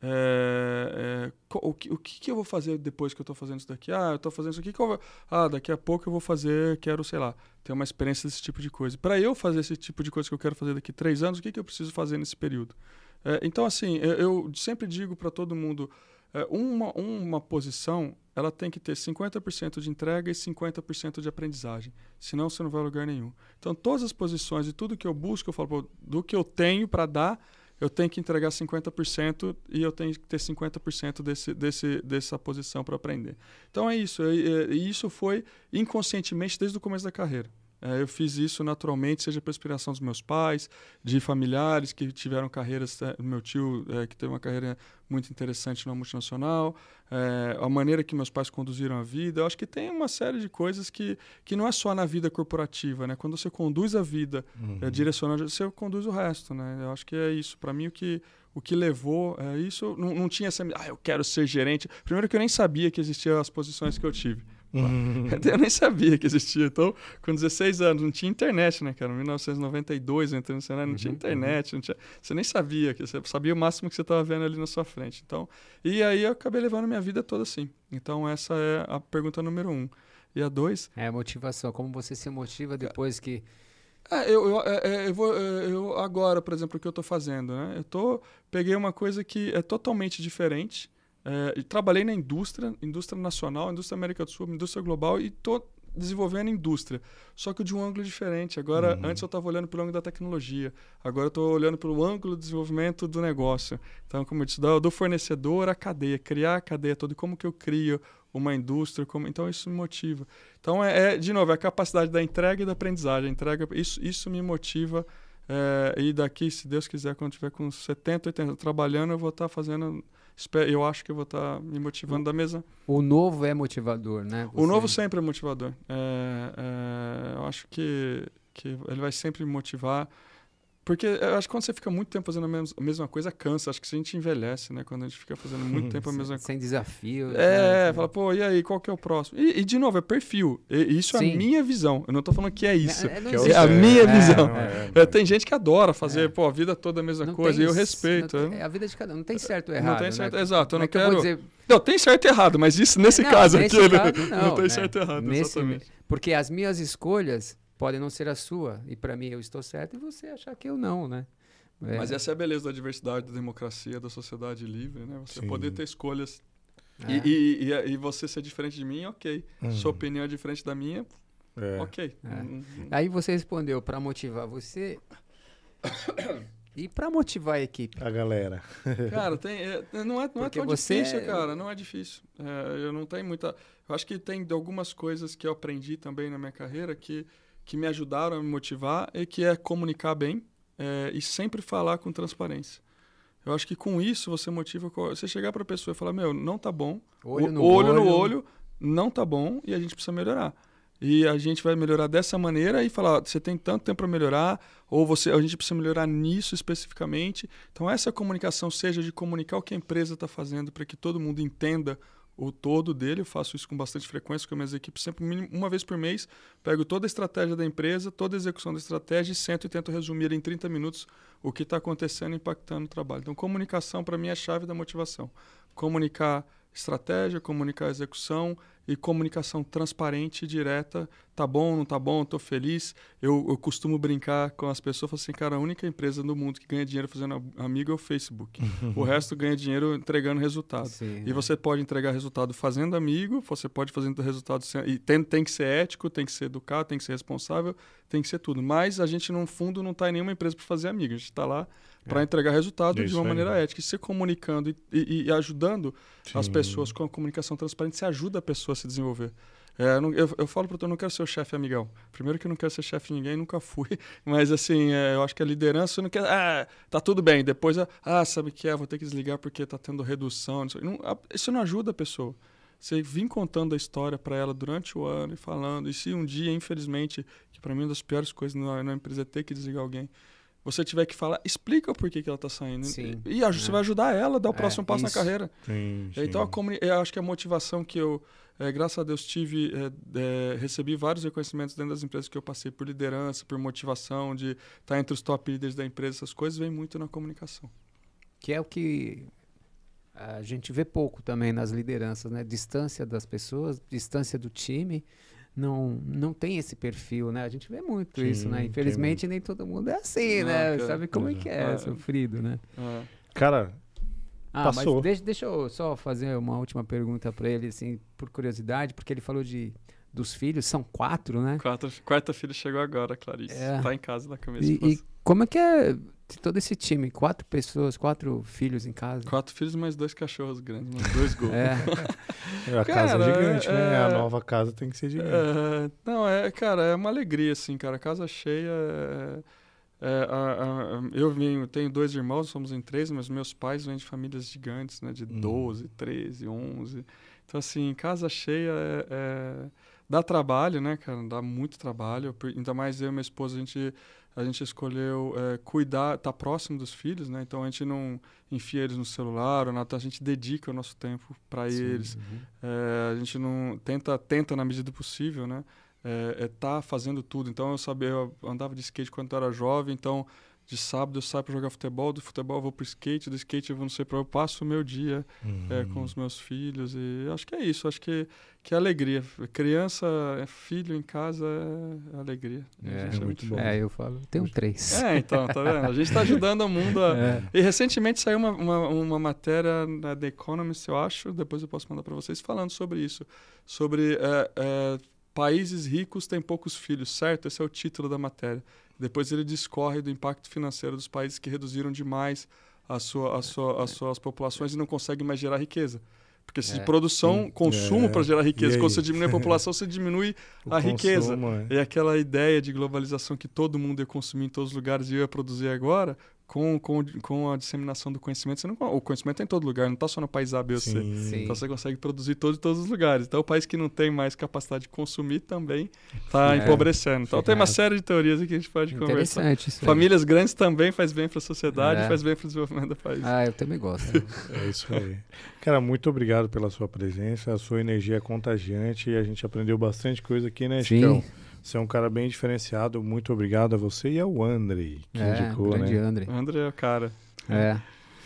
É, é, o, que, o que eu vou fazer depois que eu estou fazendo isso daqui? Ah, eu estou fazendo isso aqui. que eu vou- ah, daqui a pouco eu vou fazer, quero, sei lá, ter uma experiência desse tipo de coisa. Para eu fazer esse tipo de coisa que eu quero fazer daqui a três anos, o que, que eu preciso fazer nesse período? É, então, assim, eu, eu sempre digo para todo mundo: é, uma, uma posição ela tem que ter 50% de entrega e 50% de aprendizagem. Senão você não vai a lugar nenhum. Então, todas as posições e tudo que eu busco, eu falo, pô, do que eu tenho para dar, eu tenho que entregar 50% e eu tenho que ter 50% desse, desse, dessa posição para aprender. Então é isso. E é, e isso foi inconscientemente desde o começo da carreira. É, eu fiz isso naturalmente, seja por inspiração dos meus pais, de familiares que tiveram carreiras. é, Meu tio, é, que teve uma carreira muito interessante na multinacional, é, a maneira que meus pais conduziram a vida. Eu acho que tem uma série de coisas que, que não é só na vida corporativa, né? Quando você conduz a vida Uhum. é, direcionando, você conduz o resto, né? Eu acho que é isso. Para mim, o que, o que levou é isso. Não, não tinha essa. Ah, eu quero ser gerente. Primeiro que eu nem sabia que existiam as posições que eu tive. Uhum. Eu nem sabia que existia. Então, com 16 anos, não tinha internet, né, cara? Em 1992 eu entrei no Senai, não tinha Uhum, internet, não tinha... você nem sabia, que você sabia o máximo que você estava vendo ali na sua frente. Então, e aí eu acabei levando minha vida toda assim. Então, essa é a pergunta número um. E a dois, É a motivação. Como você se motiva depois que. É, eu, eu, é, é, eu, vou, é, eu agora, por exemplo, o que eu estou fazendo, né? Eu tô, peguei uma coisa que é totalmente diferente. É, trabalhei na indústria, indústria nacional, indústria América do Sul, indústria global e tô desenvolvendo indústria. Só que de um ângulo diferente. Agora, Uhum. antes eu estava olhando pelo ângulo da tecnologia. Agora eu estou olhando pelo ângulo do desenvolvimento do negócio. Então, como eu disse, do, do fornecedor à cadeia, criar a cadeia toda, como que eu crio uma indústria, como, então isso me motiva. Então, é, é, de novo, é a capacidade da entrega e da aprendizagem. Entrega, isso, isso me motiva. é, e daqui, se Deus quiser, quando eu tiver com 70, 80 trabalhando, eu vou estar fazendo. Eu acho que eu vou estar me motivando da mesma. O novo é motivador, né? O Você- novo sempre é motivador. É, é, eu acho que, que ele vai sempre me motivar. Porque eu acho que quando você fica muito tempo fazendo a mes- a mesma coisa, cansa. Acho que se a gente envelhece, né? Quando a gente fica fazendo muito tempo a mesma coisa. sem desafio. É, né? fala, pô, e aí, qual que é o próximo? E, e, de novo, é perfil. E- isso é Sim. a minha visão. Eu não tô falando que é isso. É, não é existe- a minha é, visão. Não, é. é, É, tem gente que adora fazer, É. pô, a vida toda a mesma Não coisa. tem E eu respeito. não né? é a vida de cada um. Não tem certo ou Não errado. tem certo- né? exato, eu não é que eu quero- dizer- Não, tem certo e errado, mas isso nesse Não, caso nesse aqui, né? caso, não, tem né? certo e errado, Nesse- exatamente. Porque as minhas escolhas podem não ser a sua. E para mim eu estou certo e você achar que eu não, né? É, Mas essa é a beleza da diversidade, da democracia, da sociedade livre, né? Você Sim. poder ter escolhas. é. E, e, e, e você ser diferente de mim, ok. Hum. Sua opinião é diferente da minha, É. ok. É. Hum. Aí você respondeu para motivar você e para motivar a equipe. A galera. Cara, tem, é, não é, não é tão você difícil, é- cara. Não é difícil. É, eu não tenho muita. Eu acho que tem algumas coisas que eu aprendi também na minha carreira que, que me ajudaram a me motivar e que é comunicar bem é, e sempre falar com transparência. Eu acho que com isso você motiva. Você chegar para a pessoa e falar: Meu, não tá bom. Olho O- no olho, olho. no olho, não tá bom e a gente precisa melhorar. E a gente vai melhorar dessa maneira e falar, você tem tanto tempo para melhorar, ou você, a gente precisa melhorar nisso especificamente. Então essa comunicação seja de comunicar o que a empresa está fazendo para que todo mundo entenda o todo dele. Eu faço isso com bastante frequência com as minhas equipes, sempre uma vez por mês, pego toda a estratégia da empresa, toda a execução da estratégia e sento e tento resumir em 30 minutos o que está acontecendo impactando o trabalho. Então comunicação para mim é a chave da motivação. Comunicar estratégia, comunicar a execução e comunicação transparente e direta. Tá bom, não tá bom, tô feliz. Eu, eu costumo brincar com as pessoas, falo assim, cara, a única empresa no mundo que ganha dinheiro fazendo amigo é o Facebook. o resto ganha dinheiro entregando resultado. Sim, e é. você pode entregar resultado fazendo amigo, você pode fazendo resultado sem, e tem, tem que ser ético, tem que ser educado, tem que ser responsável, tem que ser tudo. Mas a gente no fundo não está em nenhuma empresa para fazer amigo. A gente está lá para é. entregar resultado Isso de uma maneira ética. E se comunicando e, e, e ajudando Sim. as pessoas com a comunicação transparente, você ajuda a pessoa a se desenvolver. É, eu, eu, eu, falo para tu, eu não quero ser o chefe amigão. Primeiro que eu não quero ser chefe de ninguém, nunca fui. Mas assim, é, eu acho que a liderança não quer. Ah, tá tudo bem. Depois, ah, sabe o que é? Vou ter que desligar porque tá tendo redução. Não, isso não ajuda a pessoa. Você vir contando a história para ela durante o ano e falando. E se um dia, infelizmente, que para mim é uma das piores coisas na, na empresa é ter que desligar alguém você tiver que falar, explica o porquê que ela está saindo. Sim, e, você é. vai ajudar ela a dar o é, próximo passo isso. na carreira. Sim, então, a comuni- eu acho que a motivação que eu, é, graças a Deus, tive, é, é, recebi vários reconhecimentos dentro das empresas que eu passei por liderança, por motivação, de estar tá entre os top líderes da empresa, essas coisas, vem muito na comunicação. Que é o que a gente vê pouco também nas lideranças, né? Distância das pessoas, distância do time não, não tem esse perfil, né? A gente vê muito Sim, isso, né? Infelizmente nem todo mundo é assim, não, né? Cara, Sabe como é que é, é. sofrido, né? É. Cara, ah, passou. mas deixa, deixa eu só fazer uma última pergunta para ele, assim, por curiosidade, porque ele falou de dos filhos, são quatro, né? Quatro, quarta filha chegou agora, Clarice. É. Tá em casa da cabeça. E, e como é que é todo esse time? Quatro pessoas, quatro filhos em casa? Quatro filhos mais dois cachorros grandes, mais dois gols. É. a casa é gigante, é, né? A é. nova casa tem que ser gigante. É, não, é, cara, é uma alegria, assim, cara. A casa cheia é, é, a, a, eu venho, tenho dois irmãos, somos em três, mas meus pais vêm de famílias gigantes, né? De hum. 12, 13, 11. Então, assim, casa cheia é, é Dá trabalho, né, cara? Dá muito trabalho. Ainda mais eu e minha esposa, a gente, a gente escolheu é, cuidar, estar tá próximo dos filhos, né? Então a gente não enfia eles no celular, ou nada, a gente dedica o nosso tempo para eles. Uhum. É, a gente não tenta, tenta na medida do possível, né? É, é tá fazendo tudo. Então eu sabia, eu andava de skate quando eu era jovem, então de sábado eu saio para jogar futebol, do futebol eu vou pro skate, do skate eu vou não sei para eu passo o meu dia uhum. é, com os meus filhos e acho que é isso, acho que que é alegria. Criança, é filho em casa é alegria. É, é muito bom. É, eu falo, tenho três. É, então, tá vendo? A gente está ajudando o mundo a... é. E recentemente saiu uma, uma, uma, matéria na The Economist, eu acho, depois eu posso mandar para vocês, falando sobre isso. Sobre é, é, países ricos têm poucos filhos, certo? Esse é o título da matéria. Depois ele discorre do impacto financeiro dos países que reduziram demais a sua, a sua, as suas populações e não conseguem mais gerar riqueza. Porque se é, produção, consumo é. para gerar riqueza. Quando você diminui a população, você diminui a riqueza. Consumo, é. E aquela ideia de globalização que todo mundo ia consumir em todos os lugares e ia produzir agora, com, com, com a disseminação do conhecimento, você não, o conhecimento é em todo lugar, não está só no país A, B ou C. Sim. Então você consegue produzir todo em todos os lugares. Então o país que não tem mais capacidade de consumir também está é, empobrecendo. Então tem uma série de teorias aqui que a gente pode conversar. Isso Famílias grandes também faz bem para a sociedade, é. faz bem para o desenvolvimento do país. Ah, eu também gosto. é isso aí. Cara, muito obrigado pela sua presença, a sua energia é contagiante e a gente aprendeu bastante coisa aqui, né, Chicão? Sim. Você é um cara bem diferenciado. Muito obrigado a você e ao André, que é, indicou, grande né? André. André é o cara. É.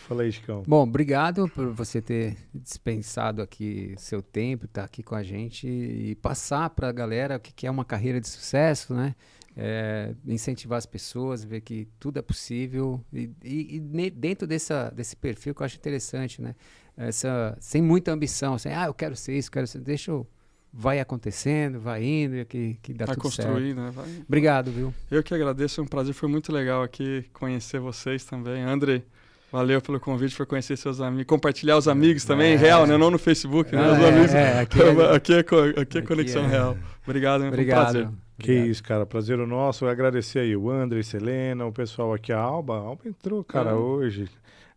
Fala aí, Chicão. Bom, obrigado por você ter dispensado aqui seu tempo, estar tá aqui com a gente e passar para a galera o que é uma carreira de sucesso, né? É, incentivar as pessoas, ver que tudo é possível e, e, e, dentro dessa, desse perfil que eu acho interessante, né? Essa, sem muita ambição, assim, ah, eu quero ser isso, quero ser, deixa eu vai acontecendo, vai indo, que, que dá vai tudo construir, certo. né? Vai... Obrigado, viu? Eu que agradeço, é um prazer, foi muito legal aqui conhecer vocês também. André, valeu pelo convite, por conhecer seus amigos, compartilhar os amigos também, é, real, né? Não no Facebook, né? Os é, amigos. É, aqui, é, aqui, é, aqui é conexão é. real. Obrigado, Obrigado. foi um prazer. Que Obrigado. isso, cara. Prazer o nosso. Agradecer aí o André, Selena, o pessoal aqui, a Alba. A Alba entrou, cara, hoje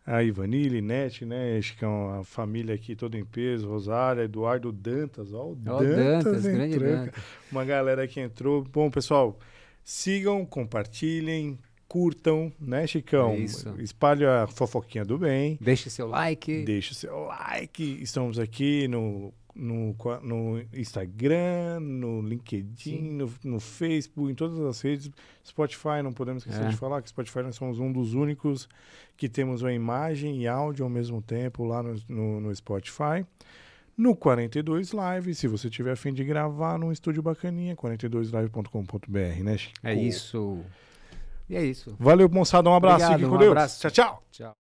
a Ivanile, Nete, né? Que é uma família aqui toda em peso, Rosária, Eduardo Dantas, ó, o oh, Dantas, Dantas grande Dantas. Uma galera que entrou. Bom, pessoal, sigam, compartilhem, curtam, né, Chicão? Isso. Espalhe a fofoquinha do bem. Deixe seu like. Deixe seu like. Estamos aqui no no, no Instagram, no LinkedIn, no, no Facebook, em todas as redes. Spotify, não podemos esquecer É. de falar que Spotify nós somos um dos únicos que temos a imagem e áudio ao mesmo tempo lá no, no, no Spotify. No 42 Live, se você tiver a fim de gravar num estúdio bacaninha, 42live.com.br, né, Chico? É isso. E é isso. Valeu, moçada. Um abraço. Obrigado, Fique com um Deus. abraço. Tchau, tchau. Tchau.